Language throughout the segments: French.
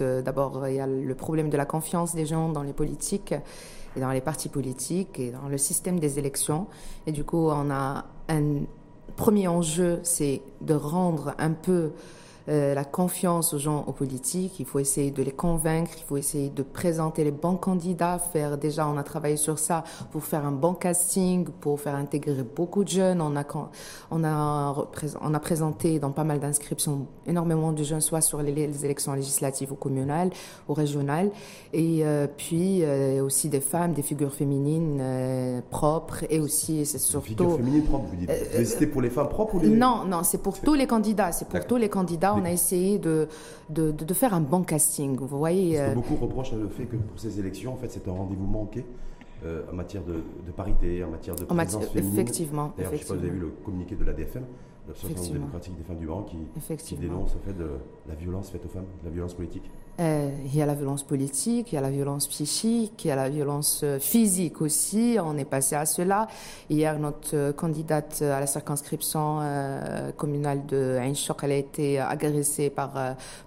Euh, D'abord, il y a le problème de la confiance des gens dans les politiques et dans les partis politiques et dans le système des élections. Et du coup, on a un premier enjeu, c'est de rendre un peu euh, la confiance aux gens aux politiques. Il faut essayer de les convaincre, il faut essayer de présenter les bons candidats. Faire déjà, on a travaillé sur ça pour faire un bon casting, pour faire intégrer beaucoup de jeunes. On a on a on a présenté dans pas mal d'inscriptions énormément de jeunes, soit sur les, les, élections législatives ou communales ou régionales, et euh, puis euh, aussi des femmes, des figures féminines propres, et aussi c'est surtout. Figures féminines propres, vous dites. C'était pour les femmes propres ou les... Non, non, c'est pour tous les candidats. C'est pour tous les candidats on a essayé de, de, de, faire un bon casting. Vous voyez. Parce que beaucoup reprochent le fait que pour ces élections, en fait, c'est un rendez-vous manqué. Euh, en matière de, de, parité, en matière de présence matière, féminine. Effectivement. D'ailleurs, je ne sais pas si vous avez vu le communiqué de l'ADFM, l'Association démocratique des femmes du Maroc, qui, qui dénonce en fait de la violence faite aux femmes, la violence politique. Euh, il y a la violence politique, il y a la violence psychique, il y a la violence euh, physique aussi. On est passé à cela. Hier, notre euh, candidate à la circonscription communale de Ain elle a été agressée par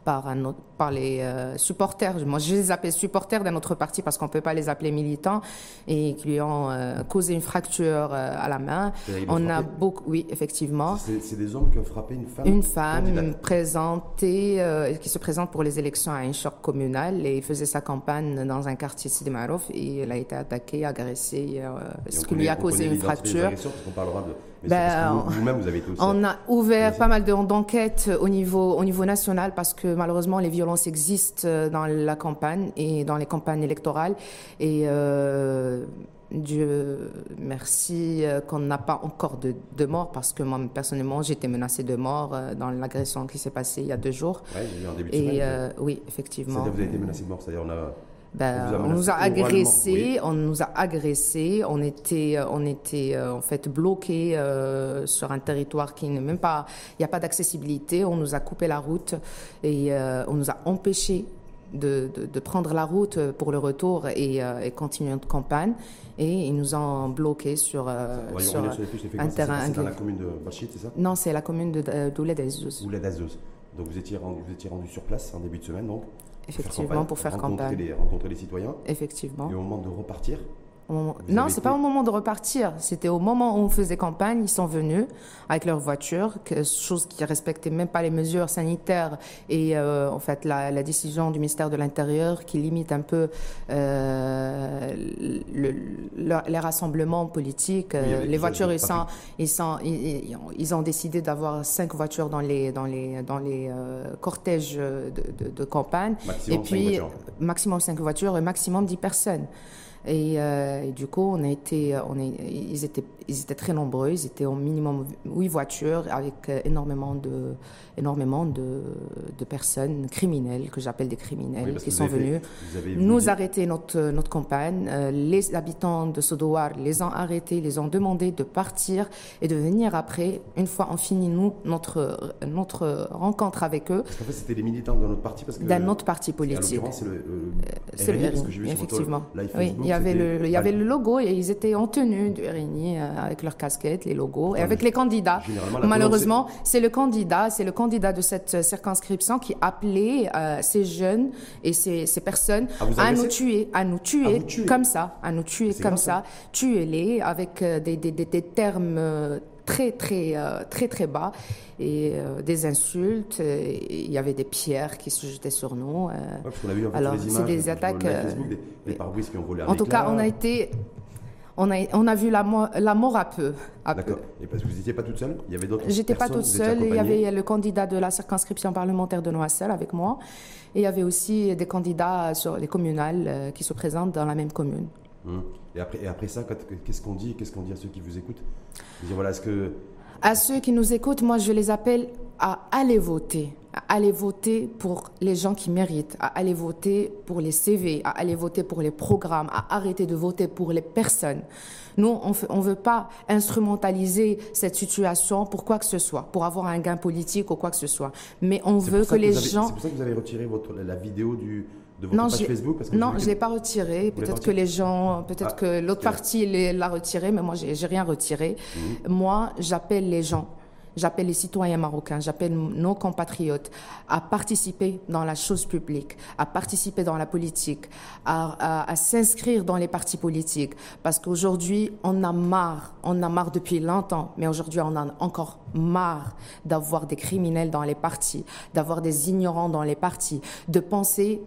par un autre, par les euh, supporters. Moi, je les appelle supporters d'un autre parti parce qu'on peut pas les appeler militants et qui lui ont euh, causé une fracture euh, à la main. On a beaucoup, oui, effectivement. C'est des hommes qui ont frappé une femme. Une femme présentée, qui se présente pour les élections à un choc communal et faisait sa campagne dans un quartier Sidi Marouf et elle a été attaquée, agressée, ce qui lui a causé une fracture. On parlera de vous, vous, avez été aussi on a ouvert pas mal d'enquêtes au niveau, au niveau national parce que malheureusement les violences existent euh, dans la campagne et dans les campagnes électorales. Et euh, Dieu merci euh, qu'on n'a pas encore de, de mort parce que moi personnellement j'étais menacée de mort dans l'agression qui s'est passée il y a deux jours. Ouais, il y a un début de et semaine, euh, oui, effectivement. Vous avez été menacée de mort, c'est-à-dire on a ben, on, nous a agressés, oui. on nous a agressés, on était, on était en fait bloqués euh, sur un territoire qui n'est même pas, il n'y a pas d'accessibilité. On nous a coupé la route et euh, on nous a empêchés de, de, de, prendre la route pour le retour et, euh, et continuer notre campagne. Et ils nous ont bloqués sur, ouais, sur un terrain. C'est dans la commune de Bachit, c'est ça? Non, c'est la commune d'Ouled Azouz. Donc vous étiez, rendu, vous étiez rendu sur place en début de semaine, donc? Effectivement, pour faire rencontrer campagne. Les, rencontrer les citoyens. Effectivement. Et au moment de repartir Non, c'est pas au moment de repartir. C'était au moment où on faisait campagne. Ils sont venus avec leur voiture, chose qui respectait même pas les mesures sanitaires et euh, en fait la, la, décision du ministère de l'Intérieur qui limite un peu euh, le, le, les rassemblements politiques. Oui, les voitures, ils sont, ils, sont, ils, ils, ont décidé d'avoir cinq voitures dans les dans les dans les euh, cortèges de, de, de campagne. Maximum et puis cinq maximum cinq voitures et maximum dix personnes. Et, euh, et, du coup, on a été, on est, ils étaient, ils étaient très nombreux. Ils étaient au minimum huit voitures avec énormément de, énormément de, de personnes criminelles que j'appelle des criminels oui, qui sont venus nous arrêter notre notre campagne. Euh, les habitants de Sodowar les ont arrêtés, les ont demandé de partir et de venir après. Une fois on finit nous notre notre rencontre avec eux. Parce qu'en fait, c'était les militants de notre parti d'un autre parti politique. C'est le, le, le RNI, parce que j'ai vu effectivement. Sur oui, il y avait le, il y avait le logo et ils étaient en tenue du RNI euh, avec leurs casquettes, les logos et avec les candidats. Malheureusement, c'est le candidat, c'est le candidat de cette circonscription qui appelait euh, ces jeunes et ces, ces personnes à, à nous tuer, à nous tuer, à tuer, comme ça, à nous tuer comme ça, ça. tuer-les avec euh, des, des, des, des, termes très très euh, très très bas et euh, des insultes. Il y avait des pierres qui se jetaient sur nous ouais, parce vu, en fait, alors c'est des attaques Facebook, des, des qui ont volé en tout cas on a été on a, on a vu la mort, la mort à peu. D'accord. Et parce que vous n'étiez pas toute seule Il y avait d'autres J'étais pas toute seule. Il y avait le candidat de la circonscription parlementaire de Noissel avec moi. Et il y avait aussi des candidats sur les communales euh, qui se présentent dans la même commune. Hum. Et, après, et après ça, qu'est-ce qu'on dit Qu'est-ce qu'on dit à ceux qui vous écoutent? Dire, voilà, ce que... À ceux qui nous écoutent, moi, je les appelle à aller voter à aller voter pour les gens qui méritent, à aller voter pour les CV, à aller voter pour les programmes, à arrêter de voter pour les personnes. Nous, on ne veut pas instrumentaliser cette situation pour quoi que ce soit, pour avoir un gain politique ou quoi que ce soit. Mais on veut que, que les avez, gens... C'est pour ça que vous avez retiré votre, la vidéo du, de votre non, page Facebook parce que Non, je ne l'ai pas retiré. Peut-être que les gens, peut-être ah, que l'autre partie l'a retiré, mais moi, j'ai rien retiré. Mmh. Moi, j'appelle les gens J'appelle les citoyens marocains, j'appelle nos compatriotes à participer dans la chose publique, à participer dans la politique, à, à, s'inscrire dans les partis politiques. Parce qu'aujourd'hui, on a marre, on a marre depuis longtemps, mais aujourd'hui, on a encore marre d'avoir des criminels dans les partis, d'avoir des ignorants dans les partis, de penser,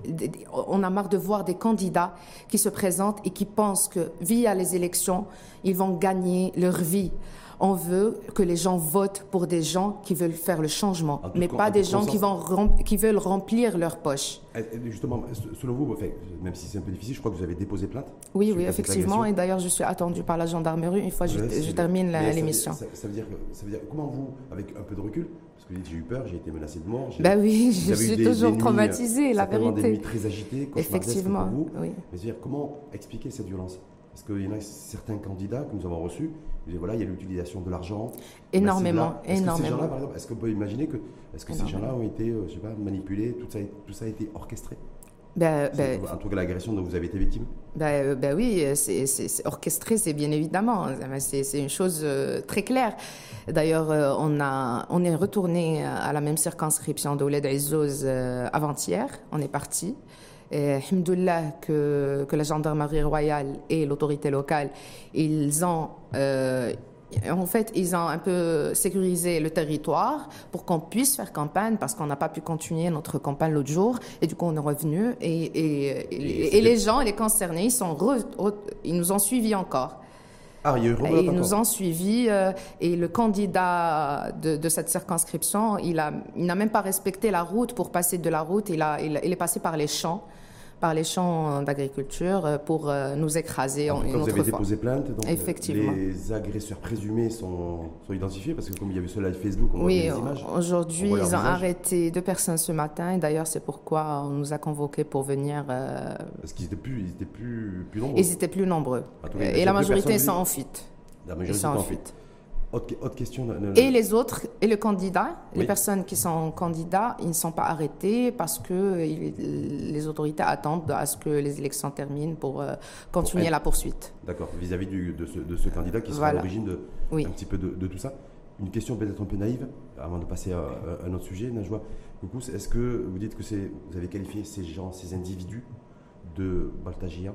on a marre de voir des candidats qui se présentent et qui pensent que via les élections, ils vont gagner leur vie on veut que les gens votent pour des gens qui veulent faire le changement, mais pas des gens qui, vont qui veulent remplir leur poche. Eh, eh, justement, selon vous, même si c'est un peu difficile, je crois que vous avez déposé plainte. Oui, oui, effectivement. Et d'ailleurs, je suis attendu par la gendarmerie une fois que je, termine l'émission. Ça, veut dire, ça veut dire, comment vous, avec un peu de recul, parce que j'ai eu peur, j'ai été menacé de mort. Bah oui, je suis toujours traumatisée, la vérité. Des très agités, effectivement. Pour vous. Oui. Mais dire, comment expliquer cette violence? Parce qu'il y en a certains candidats que nous avons reçus voilà, il y a l'utilisation de l'argent. Énormément, est-ce énormément. Que ces gens-là, par exemple, est-ce qu'on peut imaginer que, est-ce que ces gens-là ont été, euh, je sais pas, manipulés, tout ça, tout ça a été orchestré? En tout cas, l'agression dont vous avez été victime? ben, ben oui, c'est orchestré, c'est bien évidemment. C'est une chose euh, très claire. D'ailleurs, euh, on, a, on est retourné à la même circonscription d'Ouled Aizzouz avant-hier. On est parti. Et que, que la gendarmerie royale et l'autorité locale, ils ont euh, en fait, ils ont un peu sécurisé le territoire pour qu'on puisse faire campagne parce qu'on n'a pas pu continuer notre campagne l'autre jour. Et du coup, on est revenu et, et, les gens, les concernés, ils, sont ils nous ont suivis encore. Ah, il y a eu ils nous ont suivis euh, et le candidat de, cette circonscription, il n'a il même pas respecté la route pour passer de la route. Il, a, il est passé par les champs par les champs d'agriculture euh, pour euh, nous écraser en, une vous avez déposé plainte, donc Effectivement. les agresseurs présumés sont, sont, identifiés parce que comme il y avait cela live Facebook, on oui, voit des images. aujourd'hui ils ont arrêté deux personnes ce matin et d'ailleurs c'est pourquoi on nous a convoqués pour venir. Euh, parce qu'ils étaient plus, ils étaient plus, plus nombreux. Ils étaient plus nombreux. et la majorité sont en fuite. La majorité sont en fuite. Autre, question. Et les autres, et le candidat, les personnes qui sont candidats, ils ne sont pas arrêtés parce que les autorités attendent à ce que les élections terminent pour euh, continuer la poursuite. D'accord. Vis-à-vis de, ce, candidat qui sera à l'origine de, un petit peu de, tout ça. Une question peut-être un peu naïve, avant de passer à, un autre sujet, Najwa. Est-ce que vous dites que vous avez qualifié ces gens, ces individus de Baltagia,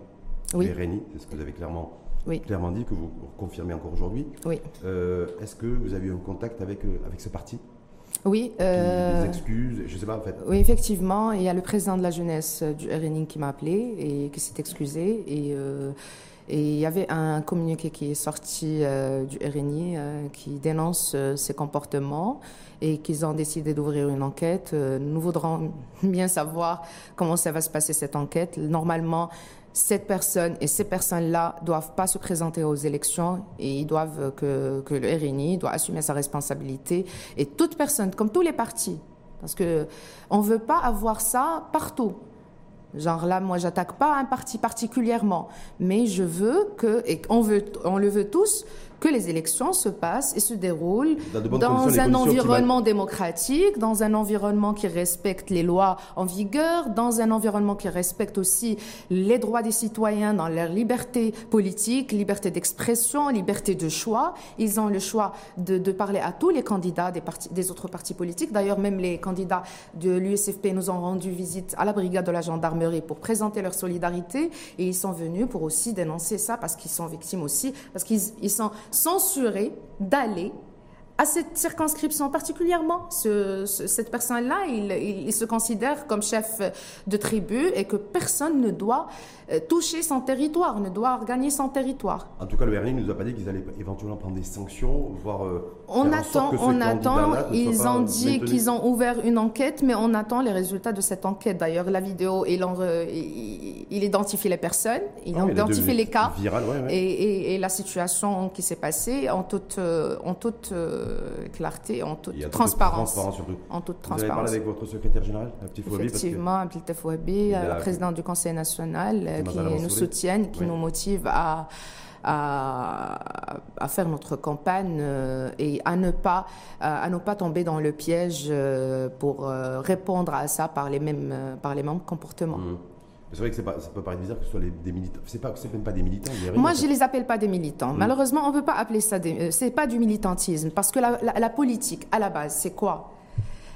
oui. C'est ce que vous avez clairement oui. clairement dit, que vous confirmez encore aujourd'hui. Oui. Euh, est-ce que vous avez eu un contact avec, euh, avec ce parti oui. Euh, des excuses, je ne sais pas en fait. Oui, effectivement. Il y a le président de la jeunesse du RNI qui m'a appelé et qui s'est excusé. Et, et, il y avait un communiqué qui est sorti du RNI qui dénonce ces comportements et qu'ils ont décidé d'ouvrir une enquête. nous voudrons bien savoir comment ça va se passer cette enquête. Normalement, cette personne et ces personnes-là doivent pas se présenter aux élections et ils doivent que, que le RNI doit assumer sa responsabilité et toute personne, comme tous les partis, parce que on veut pas avoir ça partout. Genre là, moi, j'attaque pas un parti particulièrement, mais je veux que, et on veut, on le veut tous, que les élections se passent et se déroulent dans, un environnement démocratique, dans un environnement qui respecte les lois en vigueur, dans un environnement qui respecte aussi les droits des citoyens dans leur liberté politique, liberté d'expression, liberté de choix. Ils ont le choix de, de parler à tous les candidats des, partis, des autres partis politiques. D'ailleurs, même les candidats de l'USFP nous ont rendu visite à la brigade de la gendarmerie pour présenter leur solidarité et ils sont venus pour aussi dénoncer ça parce qu'ils sont victimes aussi, parce qu'ils ils sont censuré d'aller à cette circonscription particulièrement. cette personne-là, il, se considère comme chef de tribu et que personne ne doit toucher son territoire, ne doit gagner son territoire. En tout cas, le RNI ne nous a pas dit qu'ils allaient éventuellement prendre des sanctions, voire. Euh, on attend, on attend. Ils ont dit qu'ils ont ouvert une enquête, mais on attend les résultats de cette enquête. D'ailleurs, la vidéo, il, il, identifie les personnes, il ah identifie les cas Et, la situation qui s'est passée en toute, euh, en toute clarté, en toute transparence. En toute transparence. Vous avez parlé avec votre secrétaire général, Effectivement, Abdel Fouabi, président du Conseil national qui nous soutiennent, qui nous motivent à, à, faire notre campagne euh, et à ne pas à ne pas tomber dans le piège euh, pour euh, répondre à ça par les mêmes par les mêmes comportements. Mmh. C'est vrai que ça peut paraître bizarre que ce soit des militants. C'est pas, même pas des militants. Moi, je les appelle pas des militants. Mm. Malheureusement, on peut pas appeler ça. Euh, c'est pas du militantisme parce que la, politique, à la base, c'est quoi?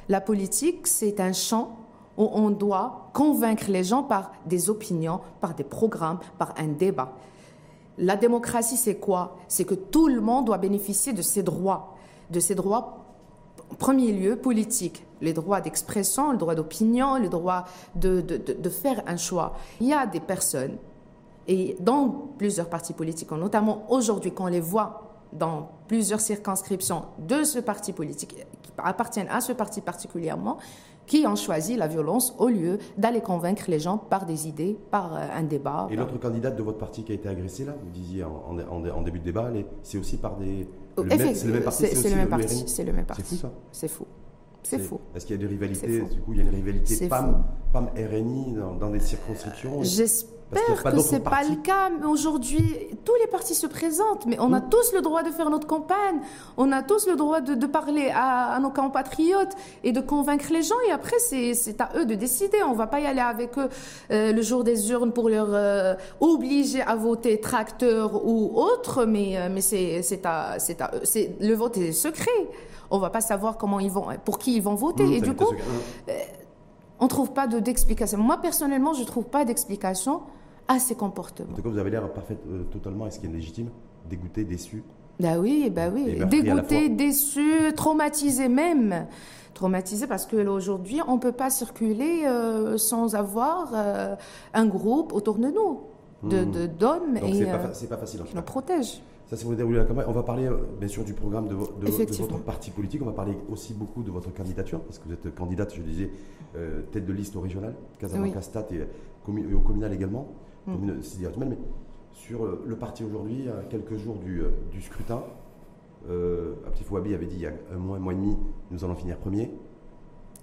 La politique, c'est un champ où on doit convaincre les gens par des opinions, par des programmes, par un débat. La démocratie, c'est quoi? C'est que tout le monde doit bénéficier de ses droits, de ses droits, en premier lieu, politiques les droits d'expression, le droit d'opinion, le droit de, de, faire un choix. Il y a des personnes, et dans plusieurs partis politiques, notamment aujourd'hui, qu'on les voit dans plusieurs circonscriptions de ce parti politique, qui appartiennent à ce parti particulièrement, qui ont choisi la violence au lieu d'aller convaincre les gens par des idées, par euh, un débat. Et l'autre candidate de votre parti qui a été agressée là, vous disiez en, en, début de débat, c'est aussi par des... C'est le même parti C'est le même parti. C'est le même parti. C'est fou ça C'est fou. C'est faux. Est-ce qu'il y a des rivalités? Du coup, il y a une rivalité PAM, PAM RNI dans, des circonscriptions? J'espère que ce n'est pas le cas, mais aujourd'hui, tous les partis se présentent, mais on a tous le droit de faire notre campagne, on a tous le droit de, parler à, nos compatriotes et de convaincre les gens, et après, c'est à eux de décider. On ne va pas y aller avec eux euh, le jour des urnes pour leur euh, obliger à voter tracteur ou autre, mais, euh, mais c'est à, à eux. Le vote est secret. On va pas savoir comment ils vont, pour qui ils vont voter. Mmh, et du coup, euh, on trouve pas d'explication. Moi, personnellement, je trouve pas d'explication à ces comportements. En tout cas, vous avez l'air parfait, euh, totalement, est-ce qu'il est légitime, dégoûté, déçu Bah oui, bah oui, dégoûté, déçu, traumatisé même. Traumatisé parce que aujourd'hui, on peut pas circuler euh, sans avoir un groupe autour de nous, de mmh. d'hommes et c'est pas, pas, facile. qui nous protègent. Ça, c'est la campagne. On va parler euh, bien sûr du programme de, votre parti politique. On va parler aussi beaucoup de votre candidature, parce que vous êtes candidate, je disais, euh, tête de liste au régional, Casablanca Stat et, au communal également, mm. Mais sur euh, le parti aujourd'hui, à quelques jours du, scrutin, euh, Abdi Fouabi avait dit il y a un mois, un mois et demi, nous allons finir premier.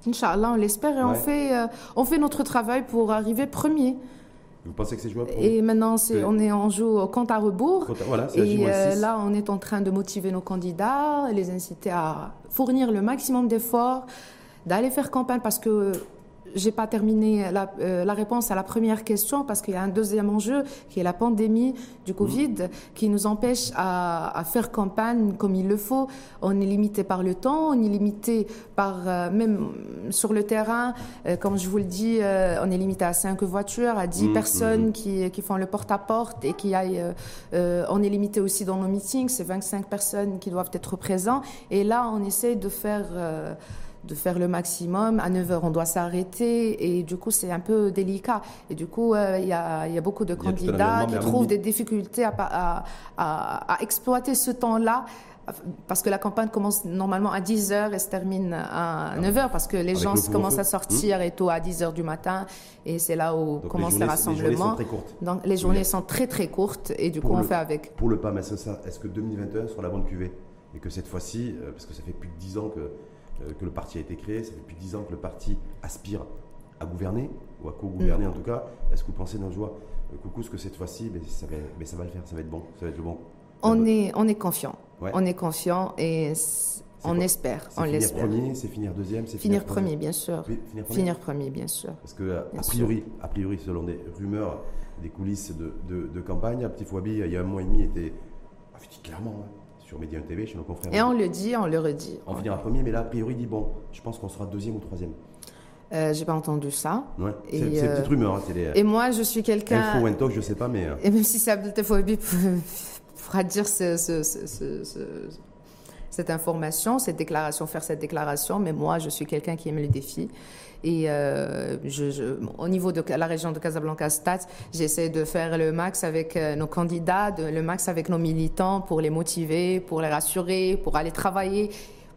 Inch'Allah, on l'espère et on, fait, on fait notre travail pour arriver premier. Vous pensez que c'est jouable Et maintenant, on est en joue au compte à rebours. et euh, là, on est en train de motiver nos candidats, les inciter à fournir le maximum d'efforts, d'aller faire campagne parce que j'ai pas terminé euh, la, réponse à la première question parce qu'il y a un deuxième enjeu qui est la pandémie du Covid mmh. qui nous empêche à, faire campagne comme il le faut. On est limité par le temps, on est limité par euh, même sur le terrain, euh, comme je vous le dis, on est limité à cinq voitures, à 10 mmh, personnes mmh. Qui, qui, font le porte-à-porte et qui aillent. on est limité aussi dans nos meetings, c'est 25 personnes qui doivent être présentes. Et là, on essaie de faire de faire le maximum. À 9 h on doit s'arrêter et du coup, c'est un peu délicat. Et du coup, euh, il y, a, y, a, beaucoup de candidats qui trouvent des difficultés à, à, exploiter ce temps-là. Parce que la campagne commence normalement à 10 h et se termine à 9 h parce que les gens commencent à sortir hmm. et tout à 10 h du matin et c'est là où commencent les, rassemblements. Les journées sont très courtes. Donc les journées sont très très courtes et du coup on fait avec. Pour le PAM, est-ce que 2021 sera la bonne cuvée? Et que cette fois-ci, euh, parce que ça fait plus de 10 ans que euh, que le parti a été créé. Ça fait plus de 10 ans que le parti aspire à gouverner, ou à co-gouverner mm. en tout cas. Est-ce que vous pensez, joie euh, Coucou, que cette fois-ci, mais ça, va, mais ça va le faire, ça va être bon, ça va être bon? On est, on est confiant. On est confiant et on espère. On finir premier, c'est finir deuxième, c'est finir, premier, bien sûr. finir, premier? bien sûr. Parce que a priori, a priori, selon des rumeurs, des coulisses de, de, campagne, Petit Fouabi, il y a un mois et demi, était clairement. Sur Média TV, chez nos confrères. Et on le dit, on le redit. On finira premier, mais là, a priori, dit bon, je pense qu'on sera deuxième ou troisième. Euh, j'ai pas entendu ça. Ouais, c'est une petite euh, rumeur. Hein, et moi, je suis quelqu'un. Info ou talk, je sais pas, mais. Euh. Et même si ça pourra dire ce, ce, ce, cette information, cette déclaration, faire cette déclaration, mais moi, je suis quelqu'un qui aime les défis. Et euh, je, au niveau de la région de Casablanca-Stade, j'essaie de faire le max avec euh, nos candidats, le max avec nos militants pour les motiver, pour les rassurer, pour aller travailler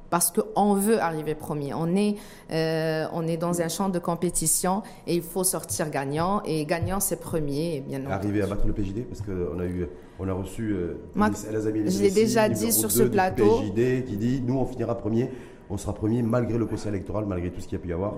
parce qu'on veut arriver premier. On est, euh, on est dans un champ de compétition et il faut sortir gagnant. Et gagnant, c'est premier. bien Arriver à battre le PJD Parce qu'on a, eu, on a reçu euh, Je l'ai déjà dit sur ce plateau. PJD qui dit nous, on finira premier on sera premier malgré le conseil électoral, malgré tout ce qu'il y a pu y avoir.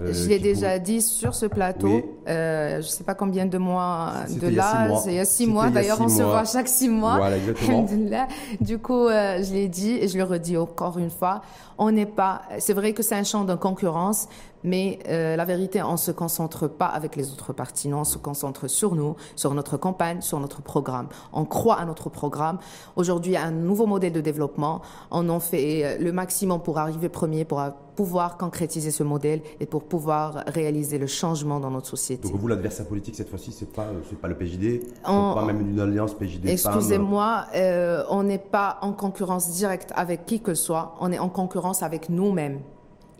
Euh, je l'ai déjà dit sur ce plateau, euh, je ne sais pas combien de mois de là, il y a six mois, d'ailleurs on se voit chaque six mois. Voilà, exactement. du coup, euh, je l'ai dit et je le redis encore une fois, on n'est pas, c'est vrai que c'est un champ de concurrence, Mais euh, la vérité, on ne se concentre pas avec les autres partis, non, on se concentre sur nous, sur notre campagne, sur notre programme. On croit à notre programme. Aujourd'hui, un nouveau modèle de développement. On en fait euh, le maximum pour arriver premier, pour pouvoir concrétiser ce modèle et pour pouvoir réaliser le changement dans notre société. Donc vous, l'adversaire politique cette fois-ci, c'est pas c'est pas le PJD, on, pas même une alliance PJD. Excusez-moi, euh, on n'est pas en concurrence directe avec qui que ce soit. On est en concurrence avec nous-mêmes.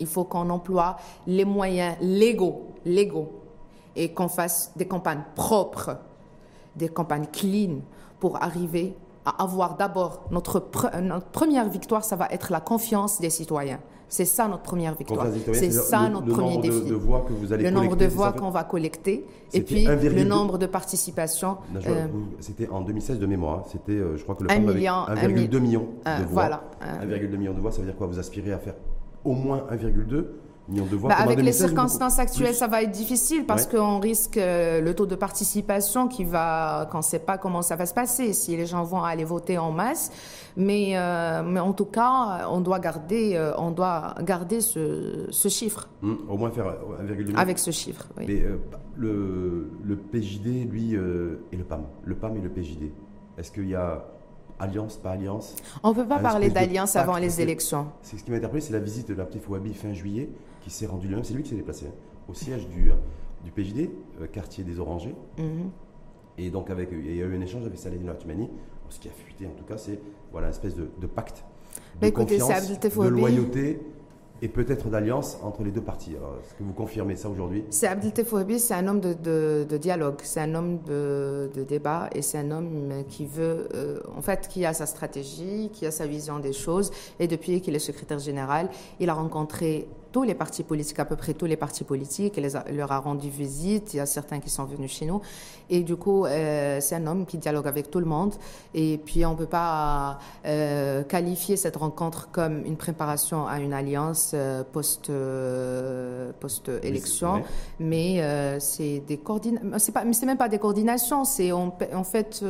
Il faut qu'on emploie les moyens légaux, légaux, et qu'on fasse des campagnes propres, des campagnes clean pour arriver à avoir d'abord notre, notre, première victoire, ça va être la confiance des citoyens. C'est ça notre première victoire. C'est ça notre premier défi. De voix que vous allez le nombre de voix qu'on va collecter et puis le nombre de participations. Euh, c'était en 2016 de mémoire. Hein. C'était, euh, je crois que le 1,2 million, 1,2 million de voix. Voilà. 1,2 million de voix, ça veut dire quoi? Vous aspirez à faire au moins 1,2 million de voix. Bah, avec les circonstances actuelles, ça va être difficile parce qu'on risque euh, le taux de participation qui va, qu'on ne sait pas comment ça va se passer, si les gens vont aller voter en masse. Mais, euh, mais en tout cas, on doit garder, euh, on doit garder ce, ce chiffre. Hum, au moins faire 1,2 million. Avec ce chiffre, oui. Mais le, le PJD, lui, et le PAM. Le PAM et le PJD. Est-ce qu'il y a alliance, pas alliance. On ne peut pas parler d'alliance avant les élections. C'est ce qui m'a interpellé, c'est la visite de l'Aptif Wabi fin juillet, qui s'est rendu lui-même, c'est lui qui s'est déplacé, hein, au siège du, du PJD, euh, quartier des Orangers. Mhm. Et donc, avec, il y a eu un échange avec Saladin Latumani. Ce qui a fuité, en tout cas, c'est voilà, une espèce de, pacte de bah, confiance, de loyauté et peut-être d'alliance entre les deux parties. Est-ce que vous confirmez ça aujourd'hui? C'est Abdel c'est un homme de, dialogue, c'est un homme de, débat et c'est un homme qui veut, euh, en fait, qui a sa stratégie, qui a sa vision des choses. Et depuis qu'il est secrétaire général, il a rencontré tous les partis politiques, à peu près tous les partis politiques, il leur a rendu visite, il y a certains qui sont venus chez nous. Et du coup, euh, c'est un homme qui dialogue avec tout le monde. Et puis, on ne peut pas euh, qualifier cette rencontre comme une préparation à une alliance euh, post, post-élection, mais c'est des coordinations. C'est pas, c'est même pas des coordinations, c'est en fait,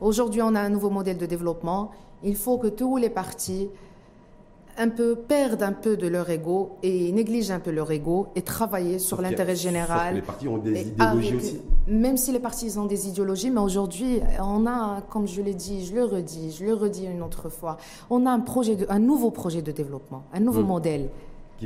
aujourd'hui, on a un nouveau modèle de développement. Il faut que tous les partis un peu perdent un peu de leur ego et négligent un peu leur ego et travailler sur l'intérêt général. les partis ont des idéologies aussi. Même si les partis ont des idéologies, mais aujourd'hui, on a, comme je l'ai dit, je le redis, je le redis une autre fois, on a un projet, de, un nouveau projet de développement, un nouveau hmm. modèle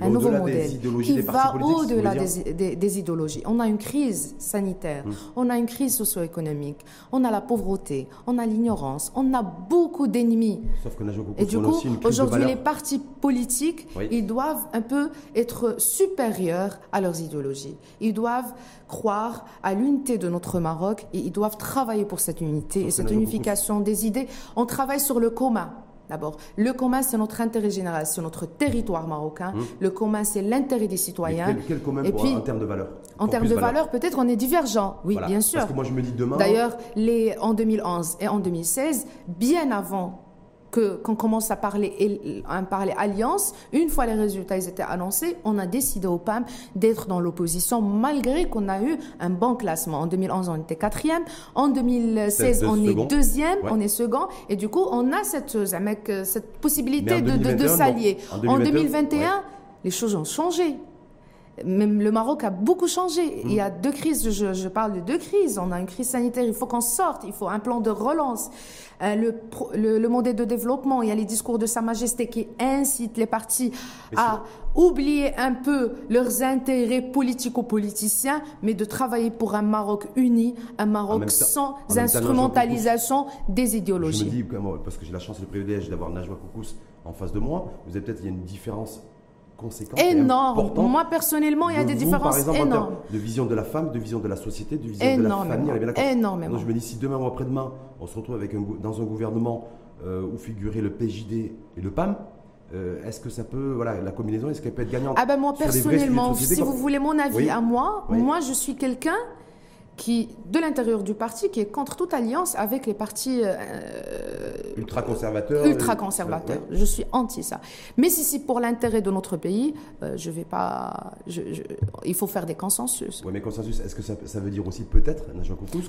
un nouveau modèle qui va au-delà des, idéologies. On a une crise sanitaire, hmm. on a une crise socio-économique, on a la pauvreté, on a l'ignorance, on a beaucoup d'ennemis. Sauf Et du coup, aujourd'hui, les partis politiques, ils doivent un peu être supérieurs à leurs idéologies. Ils doivent croire à l'unité de notre Maroc et ils doivent travailler pour cette unité et cette unification des idées. On travaille sur le commun. D'abord, le commun, c'est notre intérêt général, c'est notre territoire marocain. Hum. Le commun, c'est l'intérêt des citoyens. quel, commun Et puis, en termes de valeur En termes de valeur, peut-être on est divergent. Oui, bien sûr. Parce que moi, je me dis demain. D'ailleurs, en 2011 et en 2016, bien avant qu'on commence à parler, à parler alliance, une fois les résultats ils étaient annoncés, on a décidé au PAM d'être dans l'opposition malgré qu'on a eu un bon classement. En 2011, on était quatrième. En 2016, on est deuxième, on est second. Et du coup, on a cette, cette possibilité de, s'allier. En 2021, les choses ont changé. Même le Maroc a beaucoup changé. Il y a mm. deux crises, je, je, parle de deux crises. On a une crise sanitaire, il faut qu'on sorte, il faut un plan de relance. Euh, le, le, modèle de développement, il y a les discours de Sa Majesté qui incitent les partis à oublier un peu leurs intérêts politico-politiciens, mais de travailler pour un Maroc uni, un Maroc sans instrumentalisation des idéologies. Je me dis, parce que j'ai la chance et le privilège d'avoir Najwa Koukous en face de moi, vous avez peut-être, il y a une différence Énorme. Moi, personnellement, il y a des différences exemple, énormes. de vision de la femme, de vision de la société, de vision de la famille. Énormément. Donc, je me dis, si demain ou après-demain, on se retrouve avec un, dans un gouvernement euh, où figurait le PJD et le PAM, euh, est-ce que ça peut, voilà, la combinaison, est-ce qu'elle peut être gagnante Ah ben moi, personnellement, si vous voulez mon avis à moi, moi, je suis quelqu'un qui, de l'intérieur du parti, qui est contre toute alliance avec les partis euh, ultra conservateurs. Ultra conservateurs. Je suis anti ça. Mais si c'est pour l'intérêt de notre pays, euh, je vais pas. Je, il faut faire des consensus. Oui, mais consensus, est-ce que ça, ça, veut dire aussi peut-être,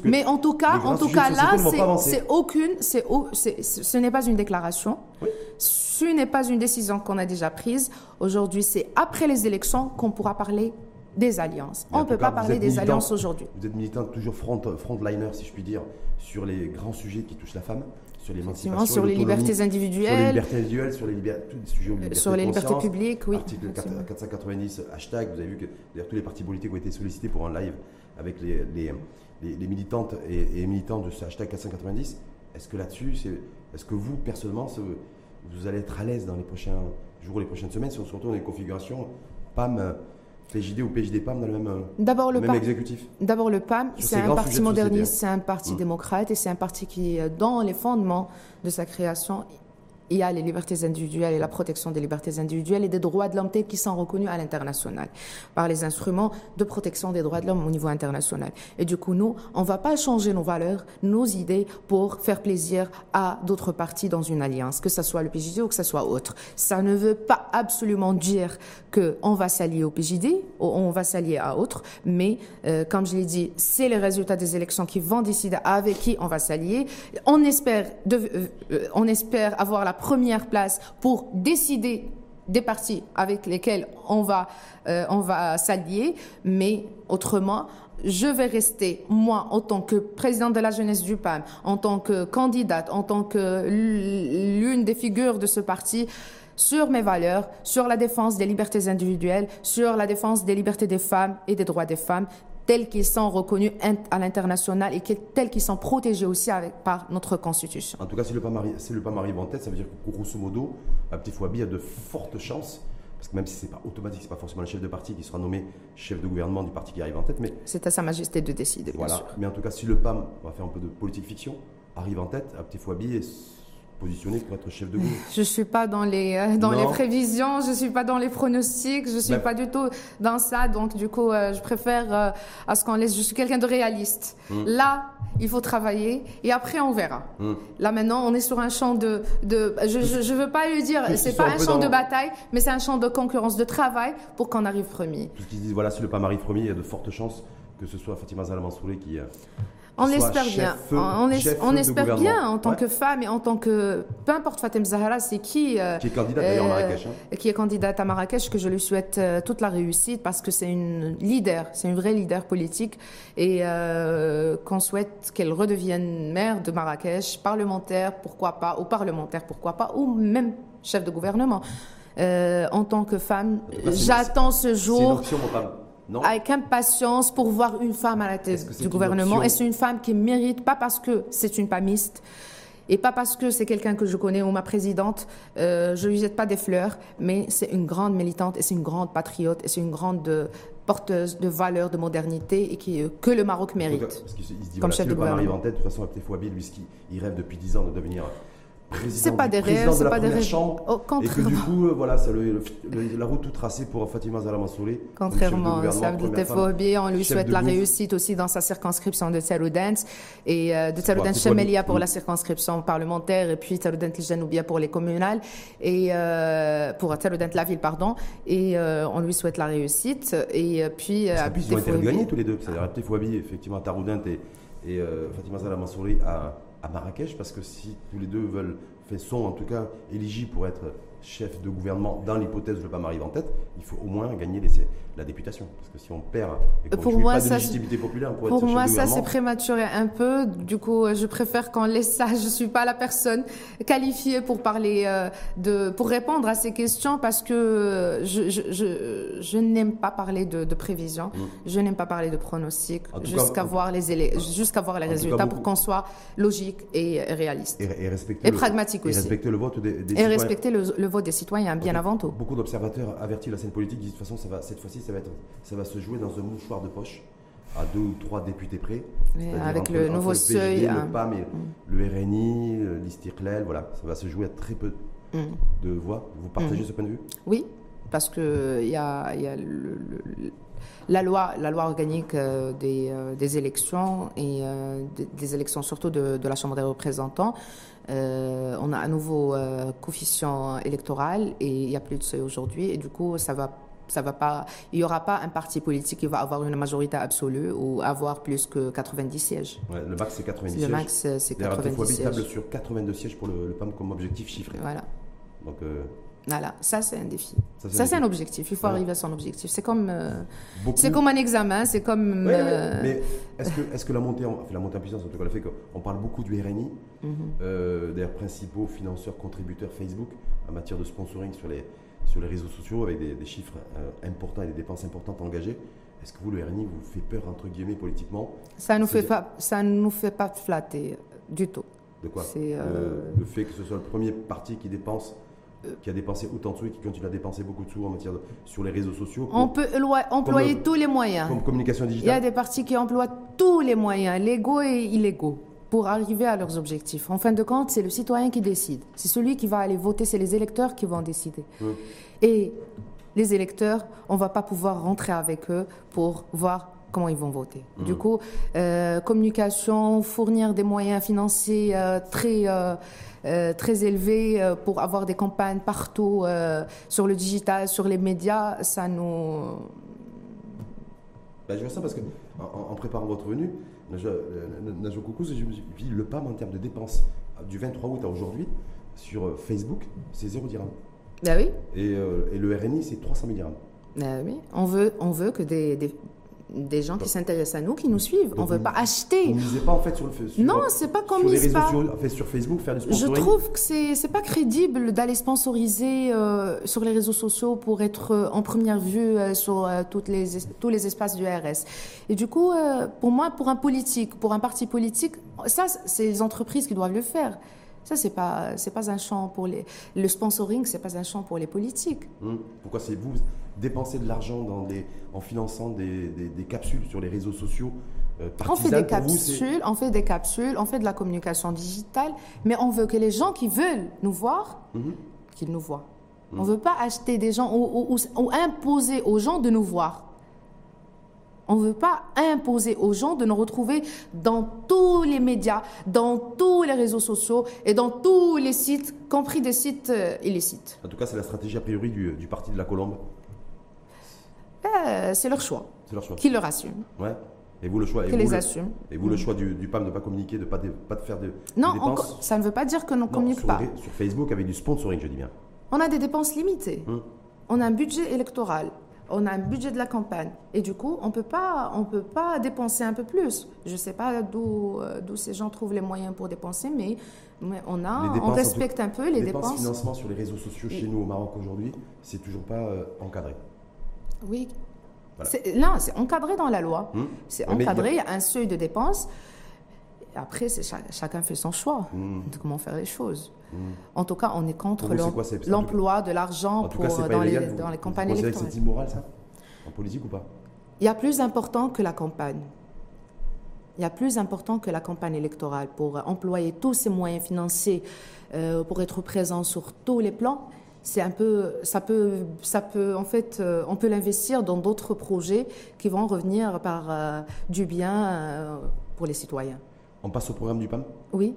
Mais en tout cas, en tout cas là, c'est aucune, c'est ce n'est pas une déclaration. Ce n'est pas une décision qu'on a déjà prise. Aujourd'hui, c'est après les élections qu'on pourra parler des alliances. On ne peut pas parler des alliances aujourd'hui. Vous êtes militant toujours front, frontliner, si je puis dire, sur les grands sujets qui touchent la femme, sur l'émancipation, sur les libertés individuelles, sur les libertés individuelles, sur les libertés, les sujets libertés sur les libertés publiques, oui. Article 490 hashtag. Vous avez vu que tous les partis politiques ont été sollicités pour un live avec les, les, les, militantes et, militants de ce hashtag 490. Est-ce que là-dessus, est-ce que vous personnellement, vous allez être à l'aise dans les prochains jours, les prochaines semaines, si on se retrouve dans une configuration PAM PJD ou PJD PAM dans le même, euh, D'abord le, PAM, exécutif. D'abord le PAM, c'est un parti moderniste, c'est un parti mmh. démocrate et c'est un parti qui, dans les fondements de sa création, il y a les libertés individuelles et la protection des libertés individuelles et des droits de l'homme tels qui sont reconnus à l'international par les instruments de protection des droits de l'homme au niveau international. Et du coup, nous, on ne va pas changer nos valeurs, nos idées pour faire plaisir à d'autres partis dans une alliance, que ce soit le PJD ou que ce soit autre. Ça ne veut pas absolument dire qu'on va s'allier au PJD ou on va s'allier à autre, mais euh, comme je l'ai dit, c'est les résultats des élections qui vont décider avec qui on va s'allier. On espère, de, euh, on espère avoir la première place pour décider des partis avec lesquels on va, euh, on va s'allier, mais autrement, je vais rester, moi, en tant que présidente de la jeunesse du PAM, en tant que candidate, en tant que l'une des figures de ce parti, sur mes valeurs, sur la défense des libertés individuelles, sur la défense des libertés des femmes et des droits des femmes, tels qu'ils sont reconnus à l'international et tels qu'ils sont protégés aussi avec, par notre Constitution. En tout cas, si le PAM arrive, en tête, ça veut dire que grosso modo, Petit Fouabi a de fortes chances parce que même si ce n'est pas automatique, ce n'est pas forcément le chef de parti qui sera nommé chef de gouvernement du parti qui arrive en tête, mais... C'est à Sa Majesté de décider, voilà. sûr. Mais en tout cas, si le PAM, on va faire un peu de politique fiction, arrive en tête, Petit Fouabi positionné pour être chef de groupe Je suis pas dans les euh, dans les prévisions, je suis pas dans les pronostics, je suis pas du tout dans ça. Donc du coup, euh, je préfère euh, à ce qu'on laisse. Je suis quelqu'un de réaliste. Hmm. Là, il faut travailler et après on verra. Hmm. Là maintenant, on est sur un champ de de. Je je, veux pas lui dire, c'est pas un, champ de bataille, mais c'est un champ de concurrence, de travail pour qu'on arrive premier. Tout ce qu'ils disent, voilà, si le PAM arrive premier, il y a de fortes chances que ce soit Fatima Zalamansouré qui on espère bien. on, espère bien en tant que femme et en tant que. Peu importe Fatem Zahara, c'est qui. Euh, qui est candidate d'ailleurs à Marrakech. Hein. Qui est candidate à Marrakech, que je lui souhaite euh, toute la réussite parce que c'est une leader, c'est une vraie leader politique et euh, qu'on souhaite qu'elle redevienne maire de Marrakech, parlementaire, pourquoi pas, ou parlementaire, pourquoi pas, ou même chef de gouvernement. en tant que femme, j'attends ce jour. C'est avec impatience pour voir une femme à la tête du gouvernement. Et c'est une femme qui mérite, pas parce que c'est une pamiste, et pas parce que c'est quelqu'un que je connais ou ma présidente, euh, je lui jette pas des fleurs, mais c'est une grande militante et c'est une grande patriote et c'est une grande euh, porteuse de valeurs, de modernité et qui, euh, que le Maroc mérite. Parce se dit, comme chef de gouvernement. en tête, de toute façon, avec Fouabi, lui, il rêve depuis 10 ans de devenir c'est pas des rêves, c'est pas des rêves. Au contraire. Et que du coup, euh, voilà, c'est la route tout tracée pour Fatima Zala Mansouri. Contrairement Sabri Phobie, on lui souhaite la réussite aussi dans sa circonscription de Tsaroudens et euh, de Tsaroudens Chemelia pour la circonscription parlementaire et puis Tsaroudens Ljanoubia pour les communales et euh, pour Tsaroudens la ville, pardon. Et euh, on lui souhaite la réussite. Et puis. Ils ont été gagnés tous les deux. C'est-à-dire Fouabi, effectivement, Tsaroudens et, et Fatima Zala Mansouri à à Marrakech parce que si tous les deux veulent, sont en tout cas éligibles pour être chef de gouvernement dans l'hypothèse où le PAM arrive en tête, il faut au moins gagner les, la députation. Parce que si on perd et qu'on pour moi, pas de légitimité populaire pour, pour moi, ça c'est prématuré un peu. Du coup, je préfère qu'on laisse ça. Je suis pas la personne qualifiée pour parler euh, de, pour répondre à ces questions parce que je, je, je, je n'aime pas parler de, de prévision. Mmh. Je n'aime pas parler de pronostics jusqu'à voir les jusqu'à voir les résultats pour qu'on soit logique et réaliste. Et, respecter et pragmatique aussi. Et respecter le vote des, des Et respecter le, le, vote des citoyens, bien avant tout. Beaucoup d'observateurs avertis la scène politique disent de toute façon, ça va, cette fois-ci, ça va, être, ça va se jouer dans un mouchoir de poche à deux ou trois députés près. avec le nouveau seuil. Le, hein. PAM mm. le RNI, euh, l'Istiklal, voilà, ça va se jouer à très peu mm. de voix. Vous partagez mm. ce point de vue? Oui, parce que il y a, y a le, la loi, la loi organique des, des, élections et des, élections surtout de, de, la Chambre des représentants. on a un nouveau coefficient électoral et il n'y a plus de seuil aujourd'hui et du coup ça va ça va pas, il n'y aura pas un parti politique qui va avoir une majorité absolue ou avoir plus que 90 sièges. le max, c'est 90 sièges. Le max, c'est 90 sièges. sur 82 sièges pour le, PAM comme objectif chiffré. Voilà. Donc, euh, Voilà, ça c'est un défi. Ça c'est un, objectif. Il faut arriver à son objectif. C'est comme, euh, c'est comme un examen. C'est comme. Euh, mais est-ce que, est-ce que la montée, en, la montée en puissance, en tout cas le fait qu'on parle beaucoup du RNI, mhm. d'ailleurs principaux financeurs contributeurs Facebook en matière de sponsoring sur les sur les réseaux sociaux avec des, chiffres euh, importants et des dépenses importantes engagées. Est-ce que vous, le RNI, vous fait peur, entre guillemets, politiquement? Ça ne nous, fait pas, ça nous fait pas flatter du tout. De quoi? Le, fait que ce soit le premier parti qui dépense qui a dépensé autant de sous et qui continue à dépenser beaucoup de sous en matière de, sur les réseaux sociaux. On peut employer tous les moyens. Comme communication digitale. Il y a des partis qui emploient tous les moyens, légaux et illégaux pour arriver à leurs objectifs. En fin de compte, c'est le citoyen qui décide. C'est celui qui va aller voter, c'est les électeurs qui vont décider. Et les électeurs, on ne va pas pouvoir rentrer avec eux pour voir comment ils vont voter. Du coup, euh, communication, fournir des moyens financiers euh, très, euh, très élevés pour avoir des campagnes partout sur le digital, sur les médias, ça nous... Ben, je vois ça parce que en préparant votre venue, Najo Coucou, je le PAM en termes de dépenses du 23 août à aujourd'hui sur Facebook, c'est 0 dirham. Ah oui. Et, et le RNI, c'est 300 000 dirhams. Ah oui. On veut, on veut que des, des, des gens qui s'intéressent à nous, qui nous suivent. on ne veut pas acheter. Vous ne pas en fait sur le sur, Non, c'est pas comme sur les réseaux sociaux, en fait, sur Facebook faire du sponsoring. Je trouve que c'est c'est pas crédible d'aller sponsoriser euh, sur les réseaux sociaux pour être euh, en première vue euh, sur toutes les tous les espaces du RS. Et du coup, pour moi, pour un politique, pour un parti politique, ça c'est les entreprises qui doivent le faire. Ça, c'est pas, c'est pas un champ pour les. Le sponsoring, c'est pas un champ pour les politiques. Hum. Pourquoi c'est vous dépenser de l'argent dans des, en finançant des, des, capsules sur les réseaux sociaux euh, on fait des capsules, on fait des capsules, on fait de la communication digitale, mais on veut que les gens qui veulent nous voir, mhm. qu'ils nous voient. On ne veut pas acheter des gens ou, ou, imposer aux gens de nous voir. On ne veut pas imposer aux gens de nous retrouver dans tous les médias, dans tous les réseaux sociaux et dans tous les sites, compris des sites euh, illicites. En tout cas, c'est la stratégie a priori du, du Parti de la Colombe. Euh, c'est leur choix. C'est leur choix. Qui leur assume. Ouais. Et vous le choix. Qui les assume. Et vous le choix du, PAM de ne pas communiquer, de ne pas, de, pas de faire de, non, ça ne veut pas dire que l'on ne communique pas. sur Facebook avec du sponsoring, je dis bien. On a des dépenses limitées. Hum. On a un budget électoral. On a un budget de la campagne. Et du coup, on ne peut pas dépenser un peu plus. Je ne sais pas euh, d'où ces gens trouvent les moyens pour dépenser, mais, on, a, on respecte un peu les, les dépenses. dépenses. financement sur les réseaux sociaux chez nous au Maroc aujourd'hui, c'est toujours pas euh, encadré. Oui. Là, c'est encadré dans la loi. Hmm. C'est encadré, il y a un seuil de dépenses. Après, chacun fait son choix hmm. de comment faire les choses. Hmm. En tout cas, on est contre l'emploi de l'argent pour dans, les, dans les campagnes électorales. que c'est immoral, ça? En politique ou pas? Il y a plus important que la campagne. Il y a plus important que la campagne électorale pour employer tous ces moyens financiers euh, pour être présent sur tous les plans c'est un peu, ça peut, ça peut, en fait, euh, on peut l'investir dans d'autres projets qui vont revenir par euh, du bien pour les citoyens. On passe au programme du PAM? Oui.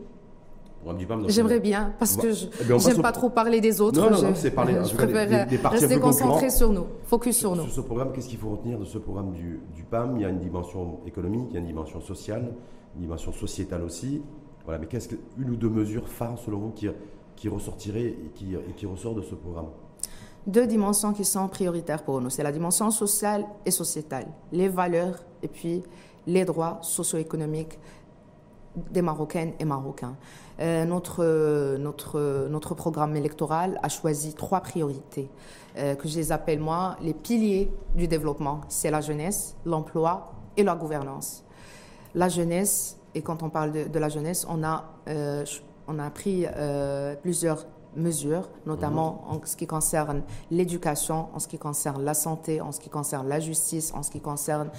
J'aimerais bien, parce que je n'aime eh pas trop parler des autres. Non, non, non c'est parler je préfère des, des, rester concentré sur nous, focus sur, nous. Sur ce programme, qu'est-ce qu'il faut retenir de ce programme du, du, PAM? Il y a une dimension économique, il y a une dimension sociale, une dimension sociétale aussi. Voilà, mais qu'est-ce qu'une ou deux mesures phares selon vous qui, qui ressortirait et qui, qui ressort de ce programme? Deux dimensions qui sont prioritaires pour nous. C'est la dimension sociale et sociétale, les valeurs et puis les droits socio-économiques des Marocaines et Marocains. Euh, notre, notre, notre programme électoral a choisi trois priorités euh, que je les appelle moi les piliers du développement. C'est la jeunesse, l'emploi et la gouvernance. La jeunesse, et quand on parle de, la jeunesse, on a euh, on a pris plusieurs mesures, notamment mhm. en ce qui concerne l'éducation, en ce qui concerne la santé, en ce qui concerne la justice, en ce qui concerne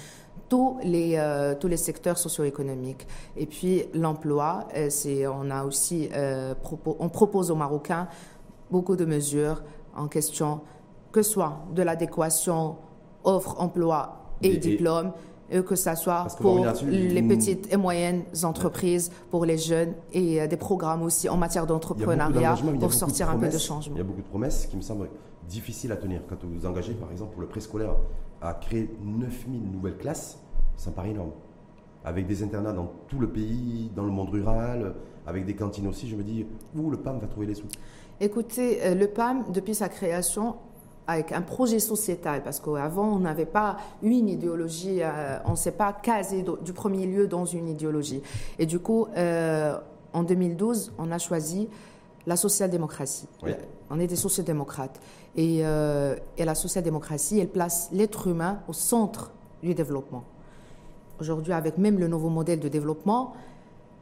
tous les, euh, tous les secteurs socio-économiques. Et puis l'emploi, euh, c'est, on a aussi, on propose aux Marocains beaucoup de mesures en question, que ce soit de l'adéquation offre-emploi et, diplômes que ce soit pour les petites et moyennes entreprises, pour les jeunes et euh, des programmes aussi en matière d'entrepreneuriat pour sortir un peu de changement. Il y a beaucoup de promesses qui me semblent difficiles à tenir. Quand vous vous engagez, par exemple, pour le préscolaire, à créer 9000 nouvelles classes, ça me paraît énorme. Avec des internats dans tout le pays, dans le monde rural, avec des cantines aussi, je me dis, où le PAM va trouver les sous? Écoutez, euh, le PAM, depuis sa création, avec un projet sociétal, parce qu'avant, on n'avait pas une idéologie, euh, on ne s'est pas casé du premier lieu dans une idéologie. Et du coup, euh, en 2012, on a choisi la social-démocratie. On est des social-démocrates. Et, euh, et la social-démocratie, elle place l'être humain au centre du développement. Aujourd'hui, avec même le nouveau modèle de développement,